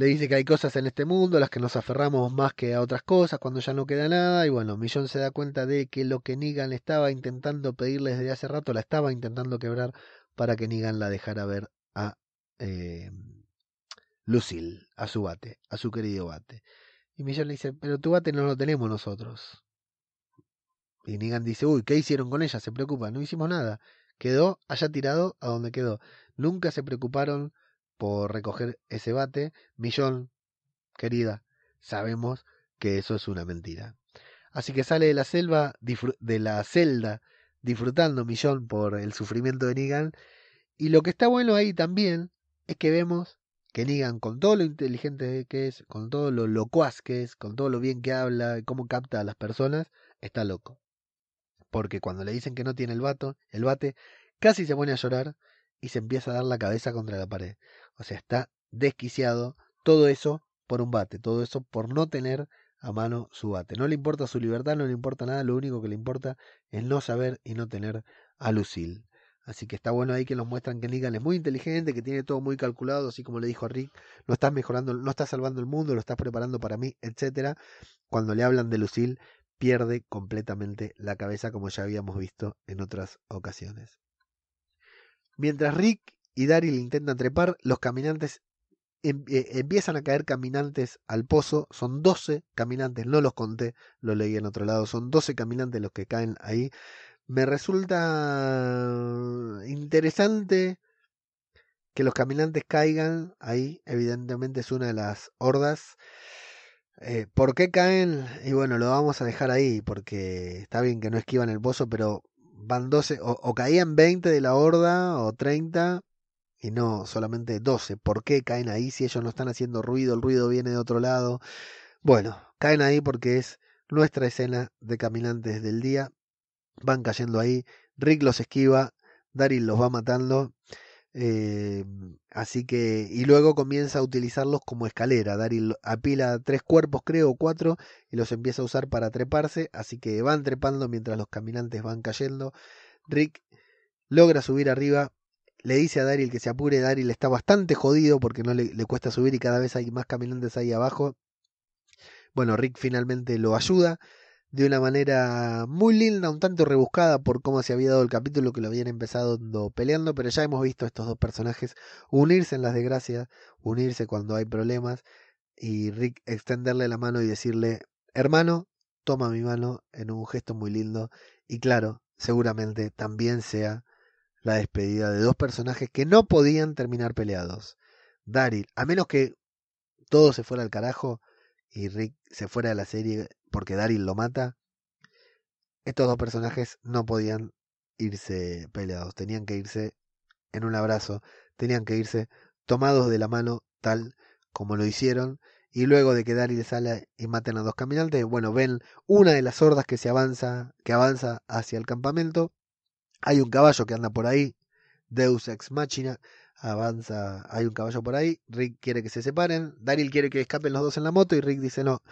Le dice que hay cosas en este mundo a las que nos aferramos más que a otras cosas cuando ya no queda nada. Y bueno, Millón se da cuenta de que lo que Negan estaba intentando pedirle desde hace rato la estaba intentando quebrar para que Negan la dejara ver a eh, Lucille, a su bate, a su querido bate. Y Millón le dice, pero tu bate no lo tenemos nosotros. Y Negan dice, uy, ¿qué hicieron con ella? Se preocupa, no hicimos nada. Quedó allá tirado a donde quedó. Nunca se preocuparon por recoger ese bate. Millón, querida, sabemos que eso es una mentira. Así que sale de la selva, de la celda, disfrutando Millón por el sufrimiento de Negan. Y lo que está bueno ahí también es que vemos que Negan, con todo lo inteligente que es, con todo lo locuaz que es, con todo lo bien que habla cómo capta a las personas, está loco. Porque cuando le dicen que no tiene el vato, el bate, casi se pone a llorar y se empieza a dar la cabeza contra la pared. O sea, está desquiciado. Todo eso por un bate, todo eso por no tener a mano su bate. No le importa su libertad, no le importa nada, lo único que le importa es no saber y no tener a Lucille. Así que está bueno ahí que nos muestran que Negan es muy inteligente, que tiene todo muy calculado, así como le dijo Rick, no estás mejorando, no estás salvando el mundo, lo estás preparando para mí, etcétera. Cuando le hablan de Lucille, pierde completamente la cabeza, como ya habíamos visto en otras ocasiones. Mientras Rick y Daryl intentan trepar, los caminantes em, eh, empiezan a caer caminantes al pozo. Son 12 caminantes, no los conté, lo leí en otro lado. Son 12 caminantes los que caen ahí. Me resulta interesante que los caminantes caigan ahí. Evidentemente es una de las hordas. Eh, ¿Por qué caen? Y bueno, lo vamos a dejar ahí porque está bien que no esquivan el pozo, pero van 12, o, caían 20 de la horda o 30 y no solamente 12. ¿Por qué caen ahí si ellos no están haciendo ruido? El ruido viene de otro lado. Bueno, caen ahí porque es nuestra escena de caminantes del día. Van cayendo ahí. Rick los esquiva. Daryl los va matando. Eh, así que, y luego comienza a utilizarlos como escalera. Daryl apila tres cuerpos, creo, cuatro, y los empieza a usar para treparse. Así que van trepando mientras los caminantes van cayendo. Rick logra subir arriba. Le dice a Daryl que se apure. Daryl está bastante jodido porque no le, le cuesta subir y cada vez hay más caminantes ahí abajo. Bueno, Rick finalmente lo ayuda de una manera muy linda, un tanto rebuscada por cómo se había dado el capítulo que lo habían empezado peleando, pero ya hemos visto a estos dos personajes unirse en las desgracias, unirse cuando hay problemas y Rick extenderle la mano y decirle, hermano, toma mi mano en un gesto muy lindo y claro, seguramente también sea la despedida de dos personajes que no podían terminar peleados. Daryl, a menos que todo se fuera al carajo y Rick se fuera de la serie porque Daryl lo mata, estos dos personajes no podían irse peleados, tenían que irse en un abrazo, tenían que irse tomados de la mano tal como lo hicieron y luego de que Daryl sale y maten a dos caminantes, bueno, ven una de las hordas que se avanza, que avanza hacia el campamento. Hay un caballo que anda por ahí, Deus ex machina, avanza, hay un caballo por ahí, Rick quiere que se separen, Daryl quiere que escapen los dos en la moto y Rick dice no,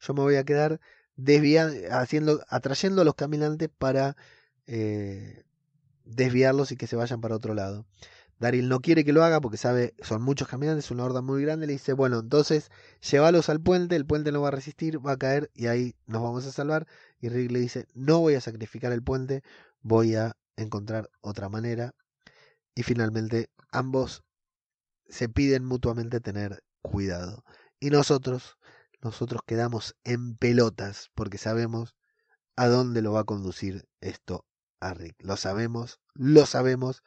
yo me voy a quedar desviando, haciendo, atrayendo a los caminantes para eh, desviarlos y que se vayan para otro lado. Daryl no quiere que lo haga porque sabe, son muchos caminantes, una horda muy grande, le dice, bueno, entonces llévalos al puente, el puente no va a resistir, va a caer y ahí nos vamos a salvar. Y Rick le dice, no voy a sacrificar el puente, voy a encontrar otra manera. Y finalmente ambos se piden mutuamente tener cuidado. Y nosotros nosotros quedamos en pelotas porque sabemos a dónde lo va a conducir esto a Rick. Lo sabemos, lo sabemos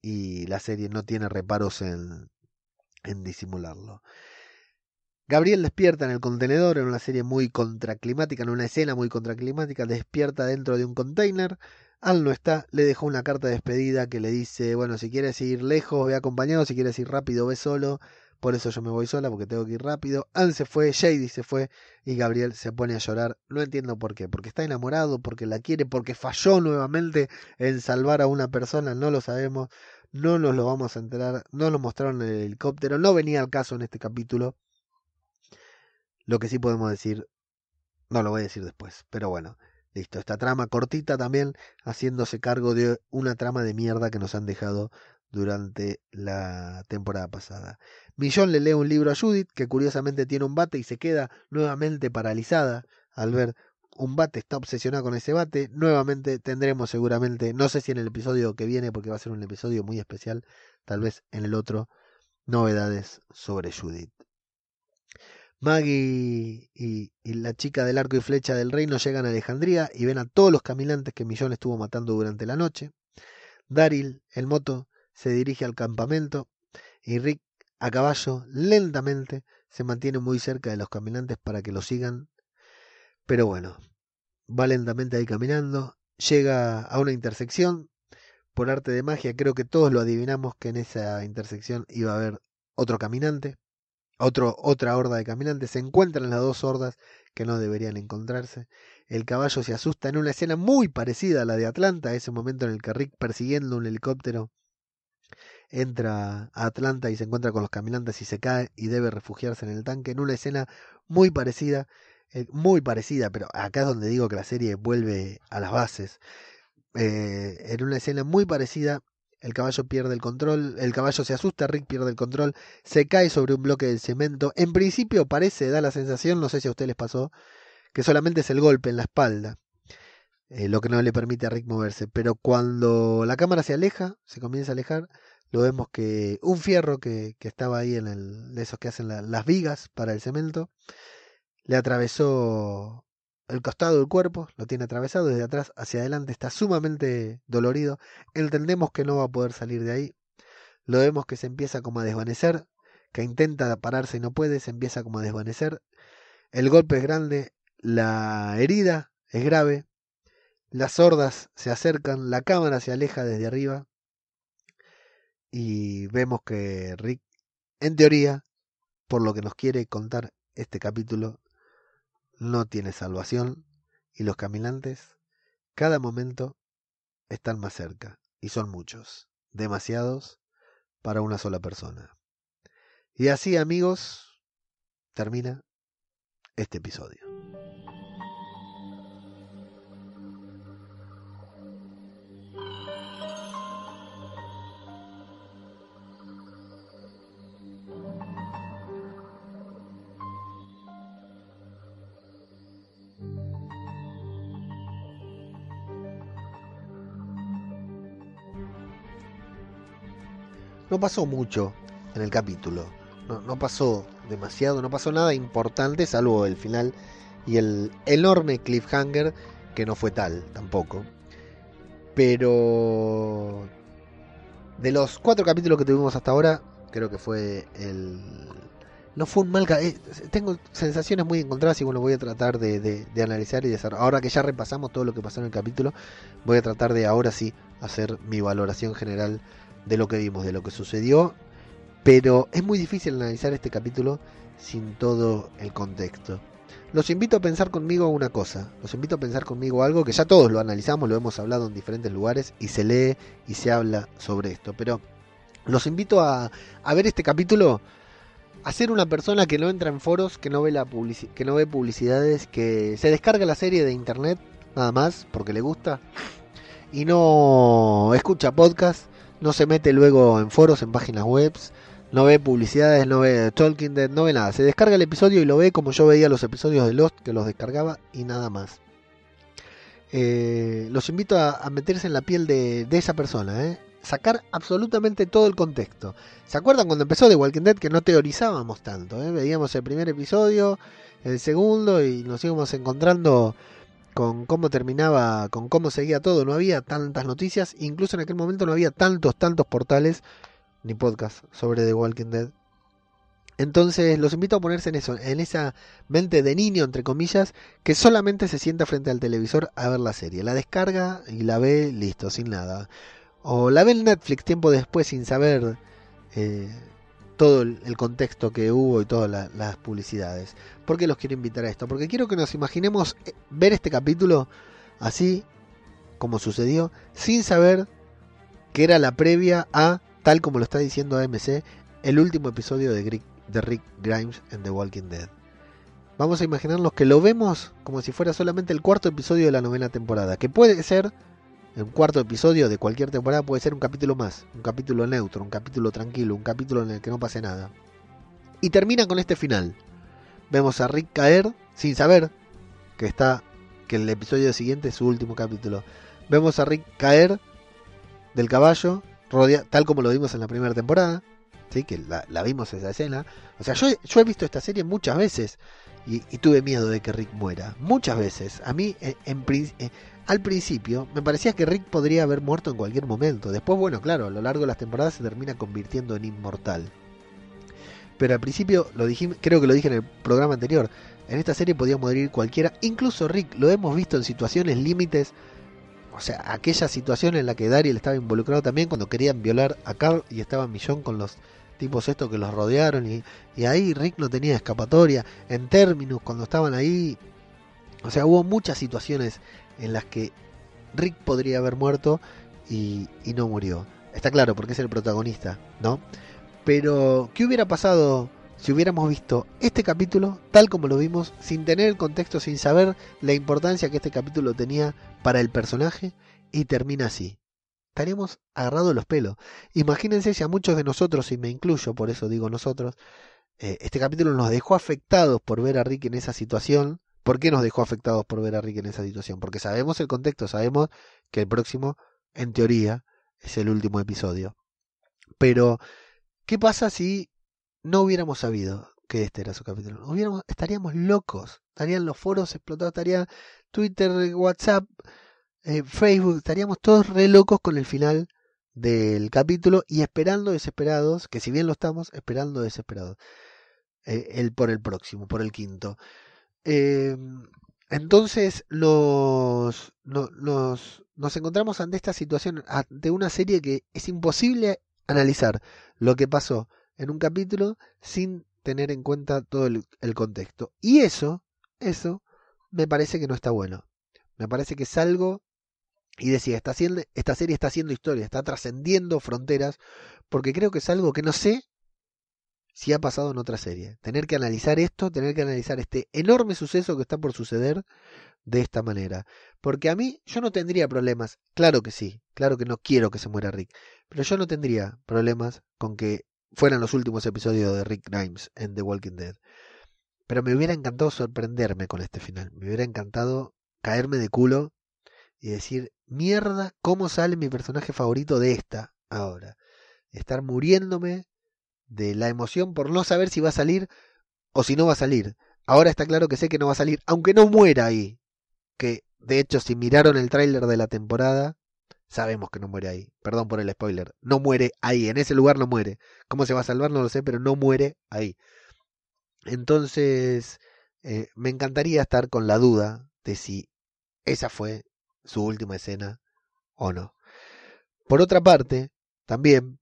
y la serie no tiene reparos en, en disimularlo. Gabriel despierta en el contenedor en una serie muy contraclimática, en una escena muy contraclimática, despierta dentro de un container. Al no está, le dejó una carta de despedida que le dice, bueno, si quieres ir lejos, ve acompañado, si quieres ir rápido, ve solo. Por eso yo me voy sola porque tengo que ir rápido. Anne se fue, Shady se fue y Gabriel se pone a llorar. No entiendo por qué. Porque está enamorado, porque la quiere, porque falló nuevamente en salvar a una persona. No lo sabemos. No nos lo vamos a enterar. No lo mostraron en el helicóptero. No venía al caso en este capítulo. Lo que sí podemos decir. No lo voy a decir después. Pero bueno. Listo, esta trama cortita también, haciéndose cargo de una trama de mierda que nos han dejado durante la temporada pasada. Millón le lee un libro a Judith, que curiosamente tiene un bate y se queda nuevamente paralizada al ver un bate, está obsesionada con ese bate. Nuevamente tendremos seguramente, no sé si en el episodio que viene, porque va a ser un episodio muy especial, tal vez en el otro, novedades sobre Judith. Maggie y, y, la chica del arco y flecha del reino llegan a Alejandría y ven a todos los caminantes que Millón estuvo matando durante la noche. Daryl, el moto, se dirige al campamento y Rick a caballo lentamente se mantiene muy cerca de los caminantes para que lo sigan. Pero bueno, va lentamente ahí caminando, llega a una intersección. Por arte de magia creo que todos lo adivinamos que en esa intersección iba a haber otro caminante. otra horda de caminantes. Se encuentran las dos hordas que no deberían encontrarse. El caballo se asusta en una escena muy parecida a la de Atlanta, ese momento en el que Rick persiguiendo un helicóptero entra a Atlanta y se encuentra con los caminantes y se cae y debe refugiarse en el tanque, en una escena muy parecida, eh, muy parecida, pero acá es donde digo que la serie vuelve a las bases. Eh, en una escena muy parecida, el caballo pierde el control, el caballo se asusta, Rick pierde el control, se cae sobre un bloque de cemento. En principio parece, da la sensación, no sé si a ustedes les pasó, que solamente es el golpe en la espalda. Eh, lo que no le permite a Rick moverse. Pero cuando la cámara se aleja, se comienza a alejar, lo vemos que un fierro que, que estaba ahí en el, de esos que hacen las vigas para el cemento, le atravesó el costado del cuerpo, lo tiene atravesado desde atrás hacia adelante, está sumamente dolorido, entendemos que no va a poder salir de ahí, lo vemos que se empieza como a desvanecer, que intenta pararse y no puede, se empieza como a desvanecer, el golpe es grande, la herida es grave, las sordas se acercan, la cámara se aleja desde arriba, y vemos que Rick, en teoría, por lo que nos quiere contar este capítulo, no tiene salvación y los caminantes cada momento están más cerca y son muchos, demasiados para una sola persona. Y así amigos, termina este episodio. No pasó mucho en el capítulo. No, pasó demasiado, no pasó nada importante, salvo el final y el enorme cliffhanger, que no fue tal tampoco. Pero de los cuatro capítulos que tuvimos hasta ahora, creo que fue el... No fue un mal... Eh, tengo sensaciones muy encontradas y bueno, voy a tratar de, de, analizar y de hacer... Ahora que ya repasamos todo lo que pasó en el capítulo, voy a tratar de ahora sí hacer mi valoración general de lo que vimos, de lo que sucedió, pero es muy difícil analizar este capítulo sin todo el contexto. Los invito a pensar conmigo una cosa, los invito a pensar conmigo algo que ya todos lo analizamos, lo hemos hablado en diferentes lugares y se lee y se habla sobre esto, pero los invito a, a ver este capítulo a ser una persona que no entra en foros, que no ve la que no ve publicidades, que se descarga la serie de internet nada más porque le gusta y no escucha podcast no se mete luego en foros, en páginas web, no ve publicidades, no ve Talking Dead, no ve nada. Se descarga el episodio y lo ve como yo veía los episodios de Lost, que los descargaba y nada más. Eh, los invito a, meterse en la piel de, esa persona, ¿eh? sacar absolutamente todo el contexto. ¿Se acuerdan cuando empezó The Walking Dead que no teorizábamos tanto? ¿eh? Veíamos el primer episodio, el segundo y nos íbamos encontrando con cómo terminaba, con cómo seguía todo. No había tantas noticias, incluso en aquel momento no había tantos, tantos portales ni podcasts sobre The Walking Dead. Entonces los invito a ponerse en eso, en esa mente de niño, entre comillas, que solamente se sienta frente al televisor a ver la serie. La descarga y la ve, listo, sin nada. O la ve en Netflix tiempo después sin saber eh, todo el, contexto que hubo y todas las publicidades. ¿Por qué los quiero invitar a esto? Porque quiero que nos imaginemos eh, ver este capítulo así como sucedió, sin saber que era la previa a, tal como lo está diciendo AMC, el último episodio de, de Rick Grimes en The Walking Dead. Vamos a imaginarnos que lo vemos como si fuera solamente el cuarto episodio de la novena temporada, que puede ser un cuarto episodio de cualquier temporada puede ser un capítulo más, un capítulo neutro, un capítulo tranquilo, un capítulo en el que no pase nada. Y termina con este final. Vemos a Rick caer sin saber que está que el episodio siguiente es su último capítulo. Vemos a Rick caer del caballo, tal como lo vimos en la primera temporada, ¿sí? que la, vimos esa escena. O sea, yo, he visto esta serie muchas veces y, tuve miedo de que Rick muera. Muchas veces. A mí, en, en, eh, al principio me parecía que Rick podría haber muerto en cualquier momento. Después, bueno, claro, a lo largo de las temporadas se termina convirtiendo en inmortal. Pero al principio, lo dije, creo que lo dije en el programa anterior, en esta serie podía morir cualquiera, incluso Rick, lo hemos visto en situaciones límites, o sea, aquella situación en la que Daryl estaba involucrado también cuando querían violar a Carl y estaba Millón con los tipos estos que los rodearon y, y ahí Rick no tenía escapatoria. En términos, cuando estaban ahí, o sea, hubo muchas situaciones en las que Rick podría haber muerto y, no murió. Está claro, porque es el protagonista, ¿no? Pero, ¿qué hubiera pasado si hubiéramos visto este capítulo tal como lo vimos, sin tener el contexto, sin saber la importancia que este capítulo tenía para el personaje, y termina así? Estaríamos agarrados los pelos. Imagínense si a muchos de nosotros, y me incluyo, por eso digo nosotros, eh, este capítulo nos dejó afectados por ver a Rick en esa situación. ¿Por qué nos dejó afectados por ver a Rick en esa situación? Porque sabemos el contexto, sabemos que el próximo, en teoría, es el último episodio. Pero, ¿qué pasa si no hubiéramos sabido que este era su capítulo? Hubiéramos, estaríamos locos, estarían los foros explotados, estaría Twitter, WhatsApp, eh, Facebook, estaríamos todos re locos con el final del capítulo y esperando desesperados, que si bien lo estamos, esperando desesperados, eh, el, por el próximo, por el quinto. Eh, entonces nos, no, nos, nos encontramos ante esta situación, ante una serie que es imposible analizar lo que pasó en un capítulo sin tener en cuenta todo el, el, contexto. Y eso, eso, me parece que no está bueno. Me parece que es algo, y decía, está haciendo, esta serie está haciendo historia, está trascendiendo fronteras, porque creo que es algo que no sé si ha pasado en otra serie. Tener que analizar esto, tener que analizar este enorme suceso que está por suceder de esta manera. Porque a mí yo no tendría problemas, claro que sí, claro que no quiero que se muera Rick, pero yo no tendría problemas con que fueran los últimos episodios de Rick Grimes en The Walking Dead. Pero me hubiera encantado sorprenderme con este final, me hubiera encantado caerme de culo y decir, mierda, ¿cómo sale mi personaje favorito de esta ahora? Estar muriéndome de la emoción por no saber si va a salir o si no va a salir. Ahora está claro que sé que no va a salir, aunque no muera ahí. Que de hecho, si miraron el tráiler de la temporada, sabemos que no muere ahí. Perdón por el spoiler. No muere ahí, en ese lugar no muere. ¿Cómo se va a salvar? No lo sé, pero no muere ahí. Entonces, eh, me encantaría estar con la duda de si esa fue su última escena o no. Por otra parte, también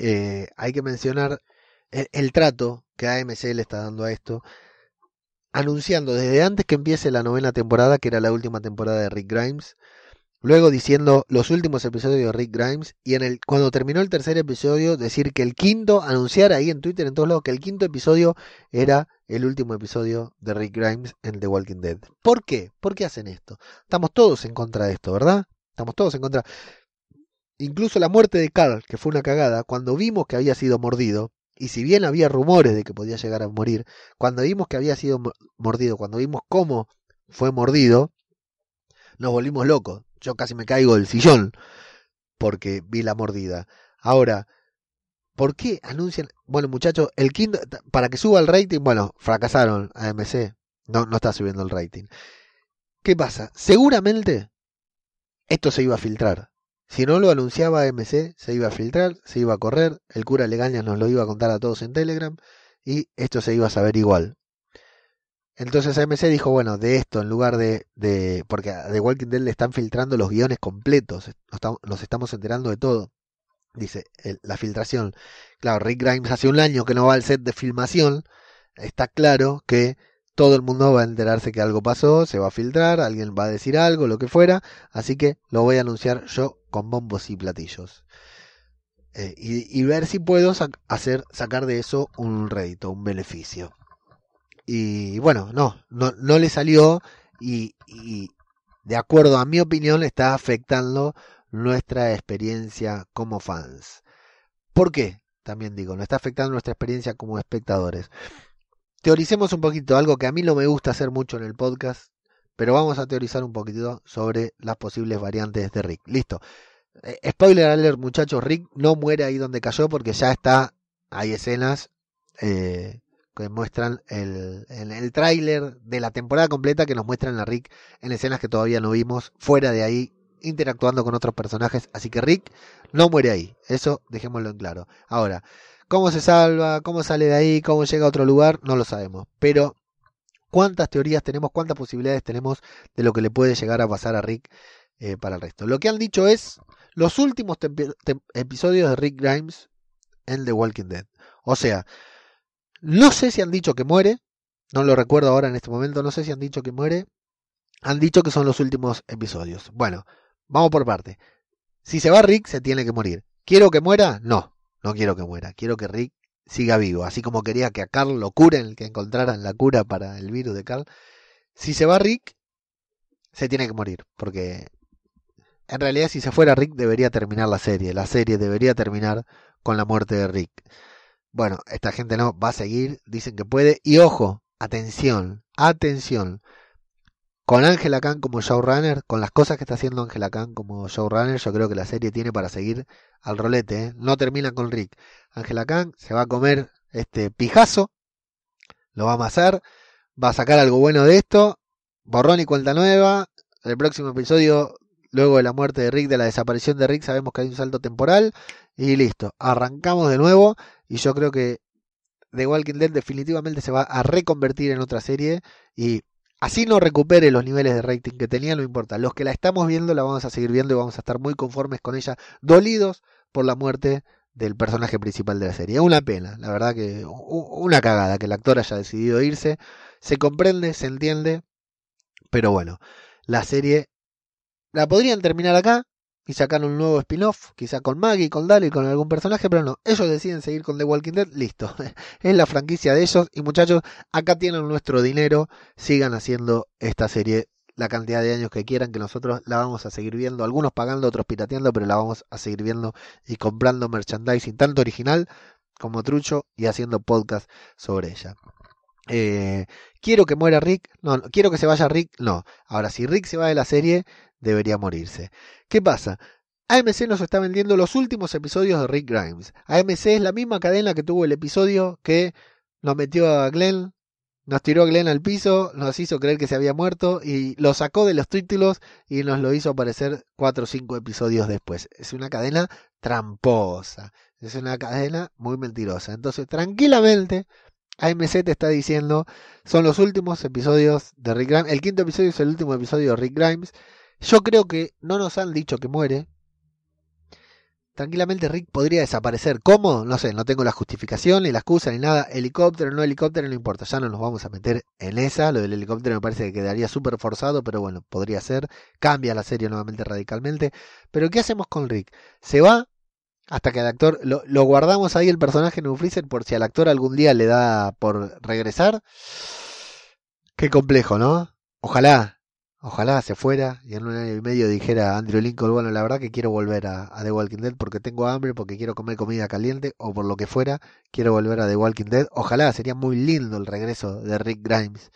eh, hay que mencionar el, trato que AMC le está dando a esto, anunciando desde antes que empiece la novena temporada, que era la última temporada de Rick Grimes, luego diciendo los últimos episodios de Rick Grimes, y en el, cuando terminó el tercer episodio, decir que el quinto, anunciar ahí en Twitter, en todos lados, que el quinto episodio era el último episodio de Rick Grimes en The Walking Dead. ¿Por qué? ¿Por qué hacen esto? Estamos todos en contra de esto, ¿verdad? Estamos todos en contra. Incluso la muerte de Carl, que fue una cagada, cuando vimos que había sido mordido, y si bien había rumores de que podía llegar a morir, cuando vimos que había sido mordido, cuando vimos cómo fue mordido, nos volvimos locos. Yo casi me caigo del sillón porque vi la mordida. Ahora, ¿por qué anuncian? Bueno, muchachos, el quinto, para que suba el rating, bueno, fracasaron AMC. No, no está subiendo el rating. ¿Qué pasa? Seguramente esto se iba a filtrar. Si no lo anunciaba AMC, se iba a filtrar, se iba a correr, el cura Legaña nos lo iba a contar a todos en Telegram y esto se iba a saber igual. Entonces AMC dijo, bueno, de esto en lugar de, de porque The Walking Dead le están filtrando los guiones completos, nos estamos, enterando de todo. Dice, la filtración. Claro, Rick Grimes hace un año que no va al set de filmación, está claro que todo el mundo va a enterarse que algo pasó, se va a filtrar, alguien va a decir algo, lo que fuera, así que lo voy a anunciar yo con bombos y platillos. Eh, y, ver si puedo hacer, sacar de eso un rédito, un beneficio. Y bueno, no, no, no le salió y, y de acuerdo a mi opinión está afectando nuestra experiencia como fans. ¿Por qué? También digo, no está afectando nuestra experiencia como espectadores teoricemos un poquito, algo que a mí no me gusta hacer mucho en el podcast, pero vamos a teorizar un poquito sobre las posibles variantes de Rick. Listo. Eh, spoiler alert, muchachos, Rick no muere ahí donde cayó porque ya está, hay escenas eh, que muestran el, el, el tráiler de la temporada completa que nos muestran a Rick en escenas que todavía no vimos, fuera de ahí, interactuando con otros personajes. Así que Rick no muere ahí, eso dejémoslo en claro. Ahora, ¿Cómo se salva? ¿Cómo sale de ahí? ¿Cómo llega a otro lugar? No lo sabemos. Pero, ¿cuántas teorías tenemos? ¿Cuántas posibilidades tenemos de lo que le puede llegar a pasar a Rick eh, para el resto? Lo que han dicho es, los últimos episodios de Rick Grimes en The Walking Dead. O sea, no sé si han dicho que muere, no lo recuerdo ahora en este momento, no sé si han dicho que muere, han dicho que son los últimos episodios. Bueno, vamos por parte. Si se va Rick, se tiene que morir. ¿Quiero que muera? No, no quiero que muera. Quiero que Rick siga vivo. Así como quería que a Carl lo curen, que encontraran la cura para el virus de Carl. Si se va Rick, se tiene que morir. Porque en realidad si se fuera Rick debería terminar la serie. La serie debería terminar con la muerte de Rick. Bueno, esta gente no va a seguir, dicen que puede. Y ojo, atención, atención. Con Angela Khan como showrunner, con las cosas que está haciendo Angela Khan como showrunner, yo creo que la serie tiene para seguir al rolete. ¿eh? No termina con Rick. Angela Khan se va a comer este pijazo, lo va a amasar, va a sacar algo bueno de esto, borrón y cuenta nueva. El próximo episodio, luego de la muerte de Rick, de la desaparición de Rick, sabemos que hay un salto temporal y listo. Arrancamos de nuevo y yo creo que The Walking Dead definitivamente se va a reconvertir en otra serie y Así no recupere los niveles de rating que tenía, no importa. Los que la estamos viendo la vamos a seguir viendo y vamos a estar muy conformes con ella, dolidos por la muerte del personaje principal de la serie. Una pena, la verdad que una cagada que el actor haya decidido irse. Se comprende, se entiende, pero bueno, la serie la podrían terminar acá, y sacar un nuevo spin-off, quizá con Maggie, con Dali, con algún personaje, pero no, ellos deciden seguir con The Walking Dead, listo, es la franquicia de ellos. Y muchachos, acá tienen nuestro dinero, sigan haciendo esta serie la cantidad de años que quieran, que nosotros la vamos a seguir viendo, algunos pagando, otros pirateando, pero la vamos a seguir viendo y comprando merchandising, tanto original como trucho, y haciendo podcast sobre ella. Eh, quiero que muera Rick, no, quiero que se vaya Rick, no. Ahora, si Rick se va de la serie, debería morirse. ¿Qué pasa? AMC nos está vendiendo los últimos episodios de Rick Grimes. AMC es la misma cadena que tuvo el episodio que nos metió a Glenn, nos tiró a Glenn al piso, nos hizo creer que se había muerto y lo sacó de los títulos y nos lo hizo aparecer cuatro o cinco episodios después. Es una cadena tramposa, es una cadena muy mentirosa. Entonces, tranquilamente, AMC te está diciendo, son los últimos episodios de Rick Grimes. El quinto episodio es el último episodio de Rick Grimes. Yo creo que no nos han dicho que muere. Tranquilamente Rick podría desaparecer. ¿Cómo? No sé, no tengo la justificación, ni la excusa, ni nada. Helicóptero, no helicóptero, no importa. Ya no nos vamos a meter en esa. Lo del helicóptero me parece que quedaría súper forzado, pero bueno, podría ser. Cambia la serie nuevamente radicalmente. Pero ¿qué hacemos con Rick? ¿Se va? Hasta que el actor. Lo, lo guardamos ahí el personaje en un freezer por si al actor algún día le da por regresar. Qué complejo, ¿no? Ojalá, Ojalá se fuera y en un año y medio dijera Andrew Lincoln, bueno, la verdad que quiero volver a, The Walking Dead porque tengo hambre, porque quiero comer comida caliente o por lo que fuera, quiero volver a The Walking Dead. Ojalá, sería muy lindo el regreso de Rick Grimes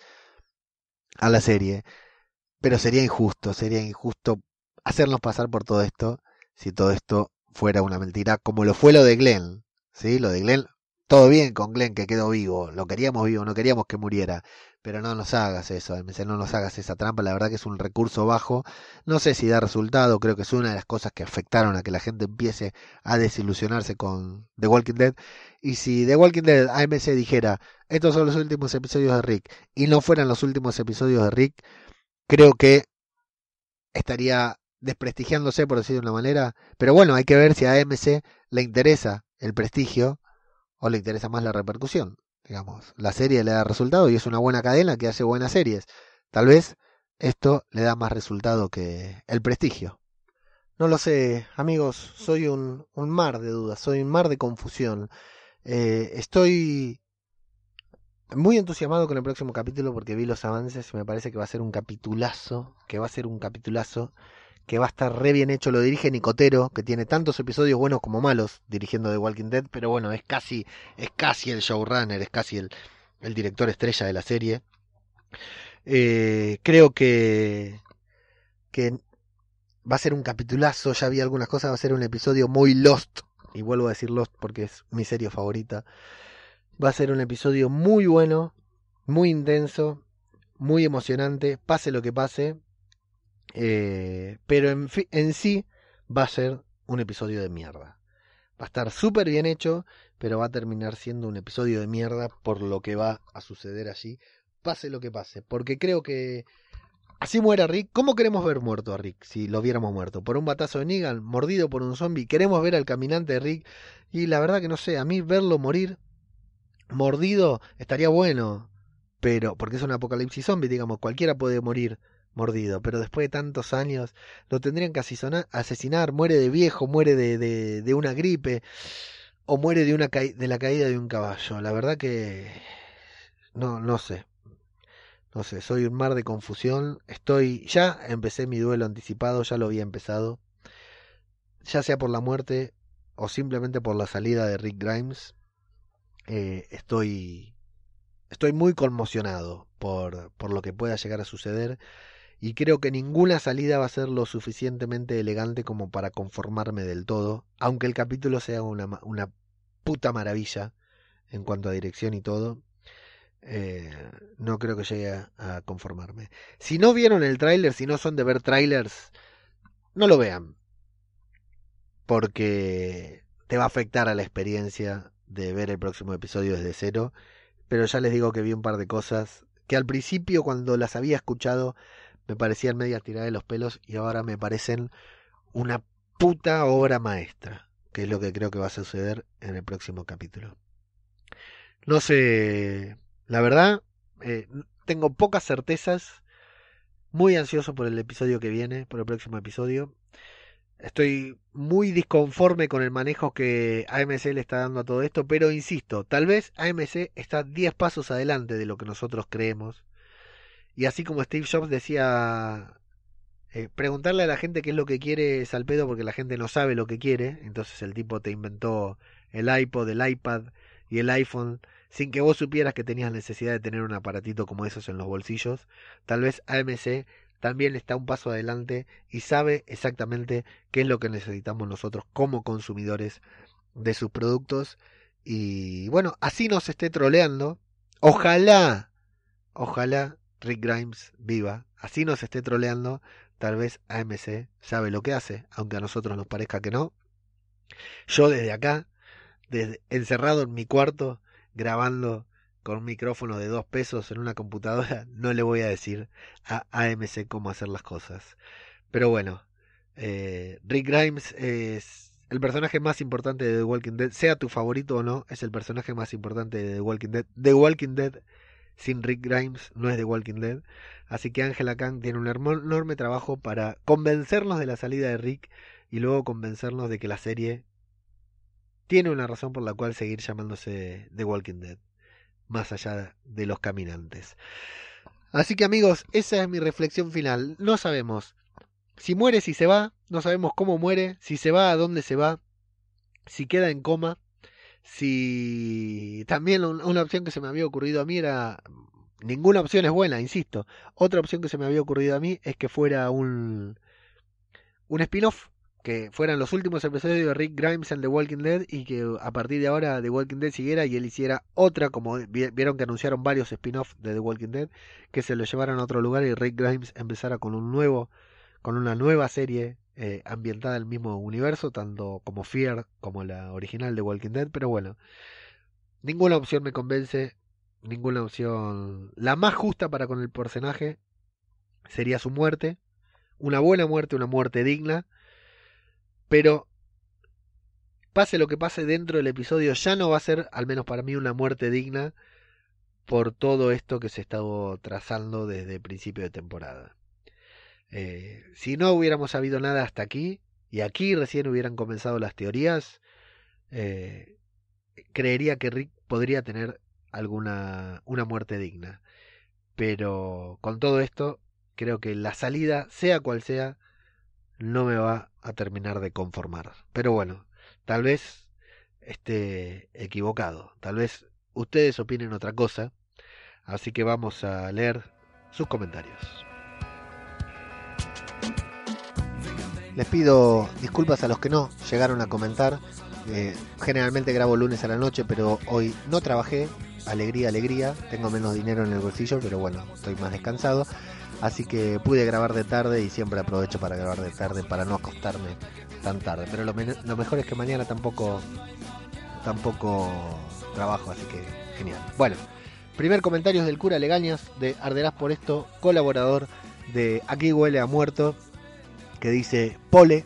a la serie, pero sería injusto, sería injusto hacernos pasar por todo esto si todo esto fuera una mentira, como lo fue lo de Glenn, ¿sí? Lo de Glenn, todo bien con Glenn que quedó vivo, lo queríamos vivo, no queríamos que muriera, pero no nos hagas eso, no nos hagas esa trampa, la verdad que es un recurso bajo, no sé si da resultado, creo que es una de las cosas que afectaron a que la gente empiece a desilusionarse con The Walking Dead, y si The Walking Dead AMC dijera, estos son los últimos episodios de Rick, y no fueran los últimos episodios de Rick, creo que estaría desprestigiándose, por decirlo de una manera, pero bueno, hay que ver si a AMC le interesa el prestigio o le interesa más la repercusión digamos, la serie le da resultado y es una buena cadena que hace buenas series. Tal vez esto le da más resultado que el prestigio. No lo sé, amigos, soy un, un mar de dudas, soy un mar de confusión. Eh, estoy muy entusiasmado con el próximo capítulo porque vi los avances y me parece que va a ser un capitulazo, que va a ser un capitulazo que va a estar re bien hecho. Lo dirige Nicotero, que tiene tantos episodios buenos como malos dirigiendo The Walking Dead, pero bueno, es casi, es casi el showrunner, es casi el, el director estrella de la serie. Eh, creo que, que va a ser un capitulazo, ya vi algunas cosas, va a ser un episodio muy Lost, y vuelvo a decir Lost porque es mi serie favorita. Va a ser un episodio muy bueno, muy intenso, muy emocionante, pase lo que pase. Eh, pero en, en sí va a ser un episodio de mierda. Va a estar súper bien hecho, pero va a terminar siendo un episodio de mierda por lo que va a suceder allí, pase lo que pase. Porque creo que Así muere Rick. ¿Cómo queremos ver muerto a Rick si lo viéramos muerto? ¿Por un batazo de Negan? ¿Mordido por un zombie? Queremos ver al caminante de Rick. Y la verdad que no sé, a mí verlo morir mordido estaría bueno. Pero, porque es un apocalipsis zombie, digamos, cualquiera puede morir mordido. Pero después de tantos años lo tendrían que asesinar. Muere de viejo, muere de, de, una gripe. O muere de, una de la caída de un caballo. La verdad que... No, no sé no sé, soy un mar de confusión. Estoy, ya empecé mi duelo anticipado, ya lo había empezado. Ya sea por la muerte o simplemente por la salida de Rick Grimes. Eh, estoy, estoy muy conmocionado por, por lo que pueda llegar a suceder. Y creo que ninguna salida va a ser lo suficientemente elegante como para conformarme del todo. Aunque el capítulo sea una, una puta maravilla en cuanto a dirección y todo eh, no creo que llegue a, conformarme. Si no vieron el tráiler, si no son de ver trailers, no lo vean. Porque te va a afectar a la experiencia de ver el próximo episodio desde cero. Pero ya les digo que vi un par de cosas que al principio cuando las había escuchado me parecían media tirada de los pelos y ahora me parecen una puta obra maestra, que es lo que creo que va a suceder en el próximo capítulo. No sé la verdad, eh, tengo pocas certezas. Muy ansioso por el episodio que viene, por el próximo episodio. Estoy muy disconforme con el manejo que AMC le está dando a todo esto, pero insisto, tal vez AMC está 10 pasos adelante de lo que nosotros creemos. Y así como Steve Jobs decía, eh, preguntarle a la gente qué es lo que quiere es al pedo porque la gente no sabe lo que quiere. Entonces el tipo te inventó el iPod, el iPad y el iPhone sin que vos supieras que tenías necesidad de tener un aparatito como esos en los bolsillos, tal vez AMC también está un paso adelante y sabe exactamente qué es lo que necesitamos nosotros como consumidores de sus productos. Y bueno, así nos esté troleando. Ojalá, ojalá Rick Grimes viva. Así nos esté troleando. Tal vez AMC sabe lo que hace, aunque a nosotros nos parezca que no. Yo desde acá, encerrado en mi cuarto, grabando con un micrófono de dos pesos en una computadora, no le voy a decir a AMC cómo hacer las cosas. Pero bueno, eh, Rick Grimes es el personaje más importante de The Walking Dead, sea tu favorito o no, es el personaje más importante de The Walking Dead. The Walking Dead sin Rick Grimes no es The Walking Dead. Así que Angela Kang tiene un enorme trabajo para convencernos de la salida de Rick y luego convencernos de que la serie tiene una razón por la cual seguir llamándose The Walking Dead, más allá de los caminantes. Así que amigos, esa es mi reflexión final. No sabemos si muere, si se va, no sabemos cómo muere, si se va, a dónde se va, si queda en coma, si también una opción que se me había ocurrido a mí era ninguna opción es buena, insisto. Otra opción que se me había ocurrido a mí es que fuera un un spin-off que fueran los últimos episodios de Rick Grimes en The Walking Dead y que a partir de ahora The Walking Dead siguiera y él hiciera otra, como vieron que anunciaron varios spin-offs de The Walking Dead, que se lo llevaran a otro lugar y Rick Grimes empezara con un nuevo, con una nueva serie eh, ambientada en el mismo universo, tanto como Fear como la original de Walking Dead, pero bueno, ninguna opción me convence, ninguna opción, la más justa para con el personaje sería su muerte, una buena muerte, una muerte digna, pero pase lo que pase dentro del episodio, ya no va a ser, al menos para mí, una muerte digna por todo esto que se estado trazando desde el principio de temporada. Eh, si no hubiéramos sabido nada hasta aquí, y aquí recién hubieran comenzado las teorías, eh, creería que Rick podría tener alguna una muerte digna. Pero con todo esto, creo que la salida, sea cual sea, no me va a terminar de conformar. Pero bueno, tal vez esté equivocado, tal vez ustedes opinen otra cosa, así que vamos a leer sus comentarios. Les pido disculpas a los que no llegaron a comentar. Eh, generalmente grabo lunes a la noche, pero hoy no trabajé. Alegría, alegría. Tengo menos dinero en el bolsillo, pero bueno, estoy más descansado. Así que pude grabar de tarde y siempre aprovecho para grabar de tarde para no acostarme tan tarde. Pero lo, mejor es que mañana tampoco, tampoco trabajo, así que genial. Bueno, primer comentario es del cura Legañas de Arderás por esto, colaborador de Aquí huele a muerto, que dice Pole.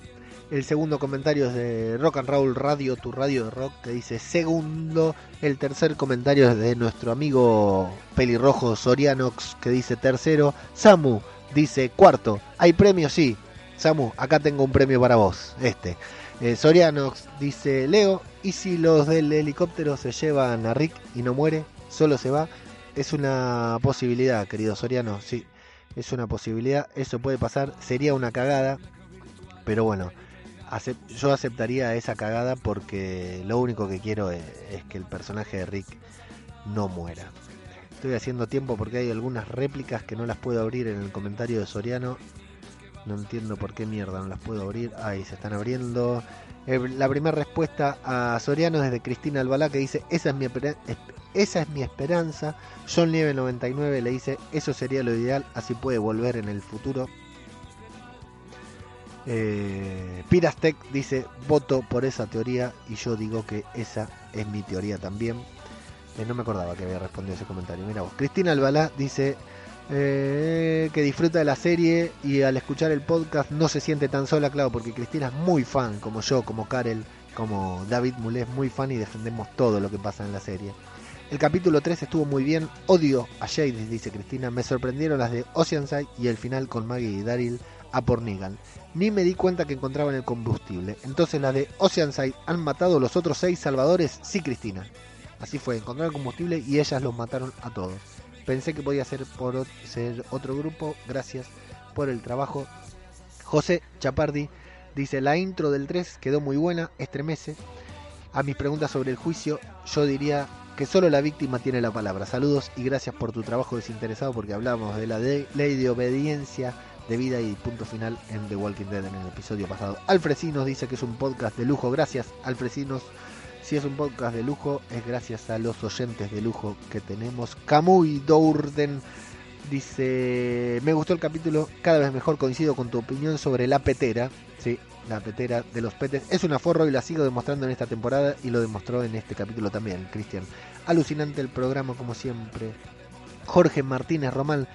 El segundo comentario es de Rock and Roll Radio, tu radio de rock, que dice segundo. El tercer comentario es de nuestro amigo pelirrojo Sorianox, que dice tercero. Samu dice cuarto. ¿Hay premio? Sí. Samu, acá tengo un premio para vos. Este. Eh, Sorianox dice Leo. ¿Y si los del helicóptero se llevan a Rick y no muere? Solo se va. Es una posibilidad, querido Soriano. Sí, es una posibilidad. Eso puede pasar. Sería una cagada. Pero bueno, yo aceptaría esa cagada porque lo único que quiero es, que el personaje de Rick no muera. Estoy haciendo tiempo porque hay algunas réplicas que no las puedo abrir en el comentario de Soriano. No entiendo por qué mierda no las puedo abrir. Ahí se están abriendo. Eh, la primera respuesta a Soriano es de Cristina Albalá que dice, esa es mi, esa es mi esperanza. John Nieve 99 le dice, eso sería lo ideal, así puede volver en el futuro. Eh, Pirastec dice, voto por esa teoría y yo digo que esa es mi teoría también. Eh, no me acordaba que había respondido ese comentario. Mira vos. Cristina Albalá dice eh, que disfruta de la serie y al escuchar el podcast no se siente tan sola, claro, porque Cristina es muy fan, como yo, como Karel, como David Mulés, muy fan y defendemos todo lo que pasa en la serie. El capítulo 3 estuvo muy bien, odio a Jade, dice Cristina, me sorprendieron las de Oceanside y el final con Maggie y Daryl a por Negan. Ni me di cuenta que encontraban el combustible. Entonces la de Oceanside han matado los otros seis salvadores. Sí, Cristina. Así fue, encontraron el combustible y ellas los mataron a todos. Pensé que podía ser por ser otro grupo. Gracias por el trabajo. José Chapardi dice, la intro del 3 quedó muy buena, estremece. A mis preguntas sobre el juicio, yo diría que solo la víctima tiene la palabra. Saludos y gracias por tu trabajo desinteresado porque hablamos de la ley de obediencia de vida y punto final en The Walking Dead en el episodio pasado. Alfresinos dice que es un podcast de lujo. Gracias, Alfresinos. Si es un podcast de lujo, es gracias a los oyentes de lujo que tenemos. Camuy Dourden dice: Me gustó el capítulo, cada vez mejor coincido con tu opinión sobre la petera. Sí, la petera de los petes. Es un aforro y la sigo demostrando en esta temporada y lo demostró en este capítulo también, Cristian. Alucinante el programa, como siempre. Jorge Martínez Román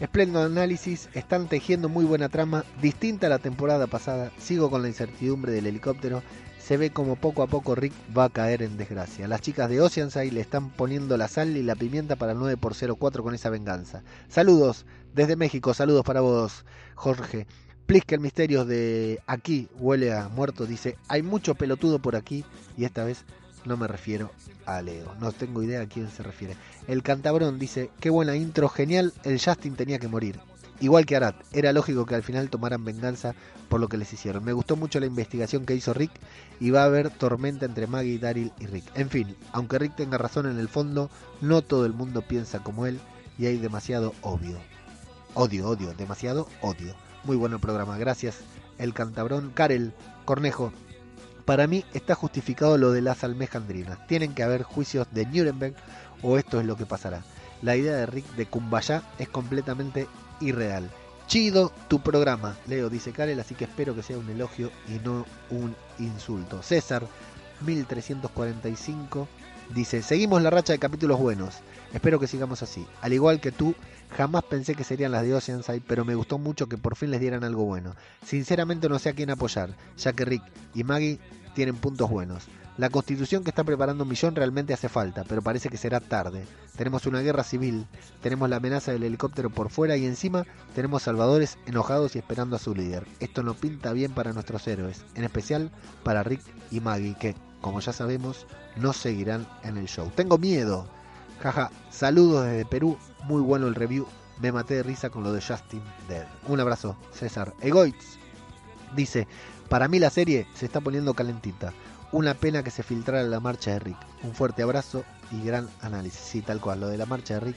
Espléndido análisis, están tejiendo muy buena trama, distinta a la temporada pasada. Sigo con la incertidumbre del helicóptero. Se ve como poco a poco Rick va a caer en desgracia. Las chicas de Oceanside le están poniendo la sal y la pimienta para el 9 x 04 con esa venganza. Saludos desde México, saludos para vos, Jorge. El misterio de aquí huele a muerto. Dice, hay mucho pelotudo por aquí y esta vez no me refiero a Leo. No tengo idea a quién se refiere. El cantabrón dice, qué buena intro, genial, el Justin tenía que morir. Igual que Arat, era lógico que al final tomaran venganza por lo que les hicieron. Me gustó mucho la investigación que hizo Rick y va a haber tormenta entre Maggie, Daryl y Rick. En fin, aunque Rick tenga razón en el fondo, no todo el mundo piensa como él y hay demasiado odio. Odio, odio, demasiado odio. Muy bueno programa, gracias. El cantabrón, Karel, Cornejo, para mí está justificado lo de las almejandrinas. Tienen que haber juicios de Nuremberg o esto es lo que pasará. La idea de Rick de Kumbaya es completamente irreal. Chido tu programa, Leo, dice Karel, así que espero que sea un elogio y no un insulto. César, 1345, dice, seguimos la racha de capítulos buenos. Espero que sigamos así. Al igual que tú, jamás pensé que serían las de Oceanside, pero me gustó mucho que por fin les dieran algo bueno. Sinceramente no sé a quién apoyar, ya que Rick y Maggie tienen puntos buenos. La constitución que está preparando Millón realmente hace falta, pero parece que será tarde. Tenemos una guerra civil, tenemos la amenaza del helicóptero por fuera y encima tenemos salvadores enojados y esperando a su líder. Esto no pinta bien para nuestros héroes, en especial para Rick y Maggie, que, como ya sabemos, no seguirán en el show. Tengo miedo. Jaja, saludos desde Perú, muy bueno el review. Me maté de risa con lo de Justin Dead. Un abrazo, César. Egoitz dice, para mí la serie se está poniendo calentita. Una pena que se filtrara la marcha de Rick. Un fuerte abrazo y gran análisis. Sí, tal cual. Lo de la marcha de Rick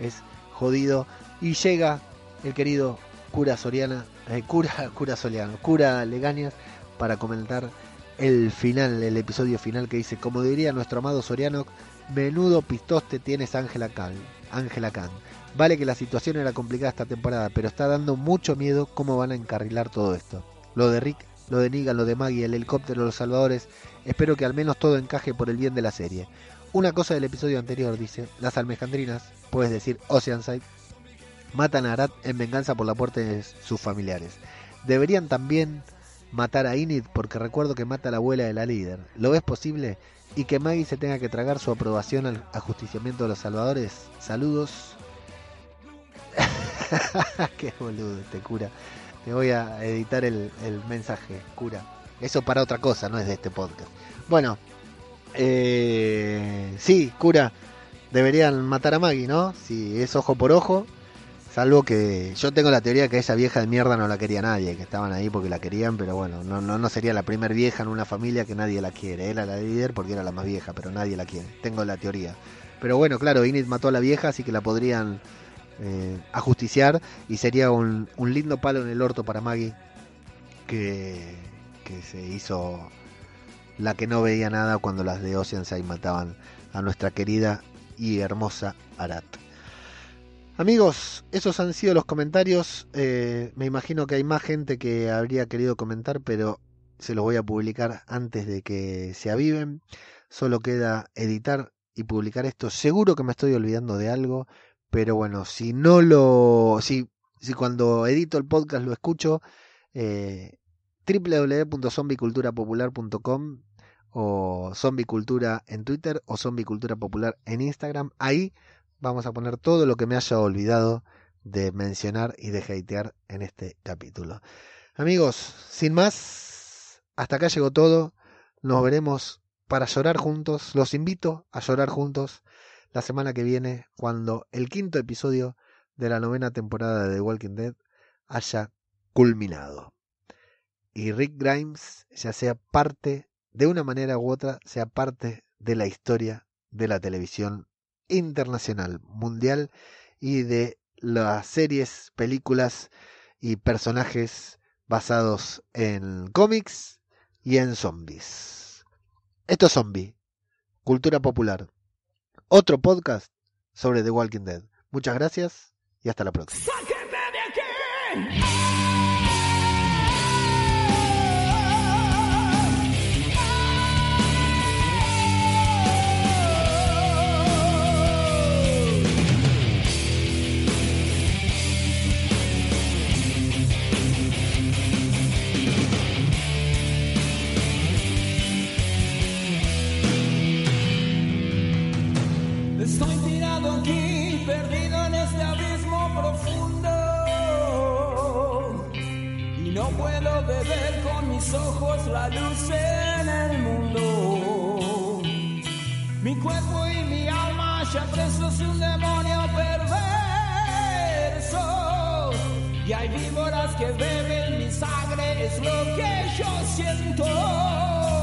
es jodido. Y llega el querido cura Soriana, eh, cura, cura Soriano, cura Legañas, para comentar el final, el episodio final que dice, como diría nuestro amado Soriano, menudo pistoste tienes Ángela Khan. Ángela Khan. Vale que la situación era complicada esta temporada, pero está dando mucho miedo cómo van a encarrilar todo esto. Lo de Rick lo de Negan, lo de Maggie, el helicóptero, los salvadores. Espero que al menos todo encaje por el bien de la serie. Una cosa del episodio anterior dice, las almejandrinas, puedes decir Oceanside, matan a Arat en venganza por la muerte de sus familiares. Deberían también matar a Inid porque recuerdo que mata a la abuela de la líder. ¿Lo ves posible? Y que Maggie se tenga que tragar su aprobación al ajusticiamiento de los salvadores. Saludos. Qué boludo este cura. Te voy a editar el, el mensaje, cura. Eso para otra cosa, no es de este podcast. Bueno, eh, sí, cura, deberían matar a Maggie, ¿no? Si es ojo por ojo. Salvo que yo tengo la teoría que esa vieja de mierda no la quería nadie, que estaban ahí porque la querían, pero bueno, no, no, no sería la primer vieja en una familia que nadie la quiere. Era la líder porque era la más vieja, pero nadie la quiere. Tengo la teoría. Pero bueno, claro, Inid mató a la vieja, así que la podrían eh, ajusticiar y sería un, un lindo palo en el orto para Maggie que, que se hizo la que no veía nada cuando las de Oceanside mataban a nuestra querida y hermosa Arat. Amigos, esos han sido los comentarios. Eh, me imagino que hay más gente que habría querido comentar, pero se los voy a publicar antes de que se aviven. Solo queda editar y publicar esto. Seguro que me estoy olvidando de algo, pero bueno, si no lo. Si, si cuando edito el podcast lo escucho, eh, www.zombiculturapopular.com o Zombicultura en Twitter o Zombicultura Popular en Instagram. Ahí vamos a poner todo lo que me haya olvidado de mencionar y de hatear en este capítulo. Amigos, sin más, hasta acá llegó todo. Nos veremos para llorar juntos. Los invito a llorar juntos la semana que viene cuando el quinto episodio de la novena temporada de The Walking Dead haya culminado. Y Rick Grimes ya sea parte, de una manera u otra, sea parte de la historia de la televisión internacional, mundial y de las series, películas y personajes basados en cómics y en zombies. Esto es Zombie, Cultura Popular. Otro podcast sobre The Walking Dead. Muchas gracias y hasta la próxima. Puedo beber con mis ojos la luz en el mundo. Mi cuerpo y mi alma ya presos de un demonio perverso. Y hay víboras que beben mi sangre, es lo que yo siento.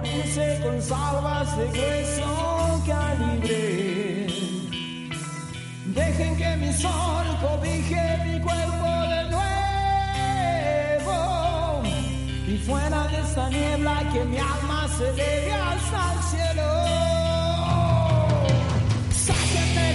Con salvas de grueso calibre. Dejen que mi sol cobije mi cuerpo de nuevo. Y fuera de esta niebla que mi alma se eleve hasta el cielo. Sáquenme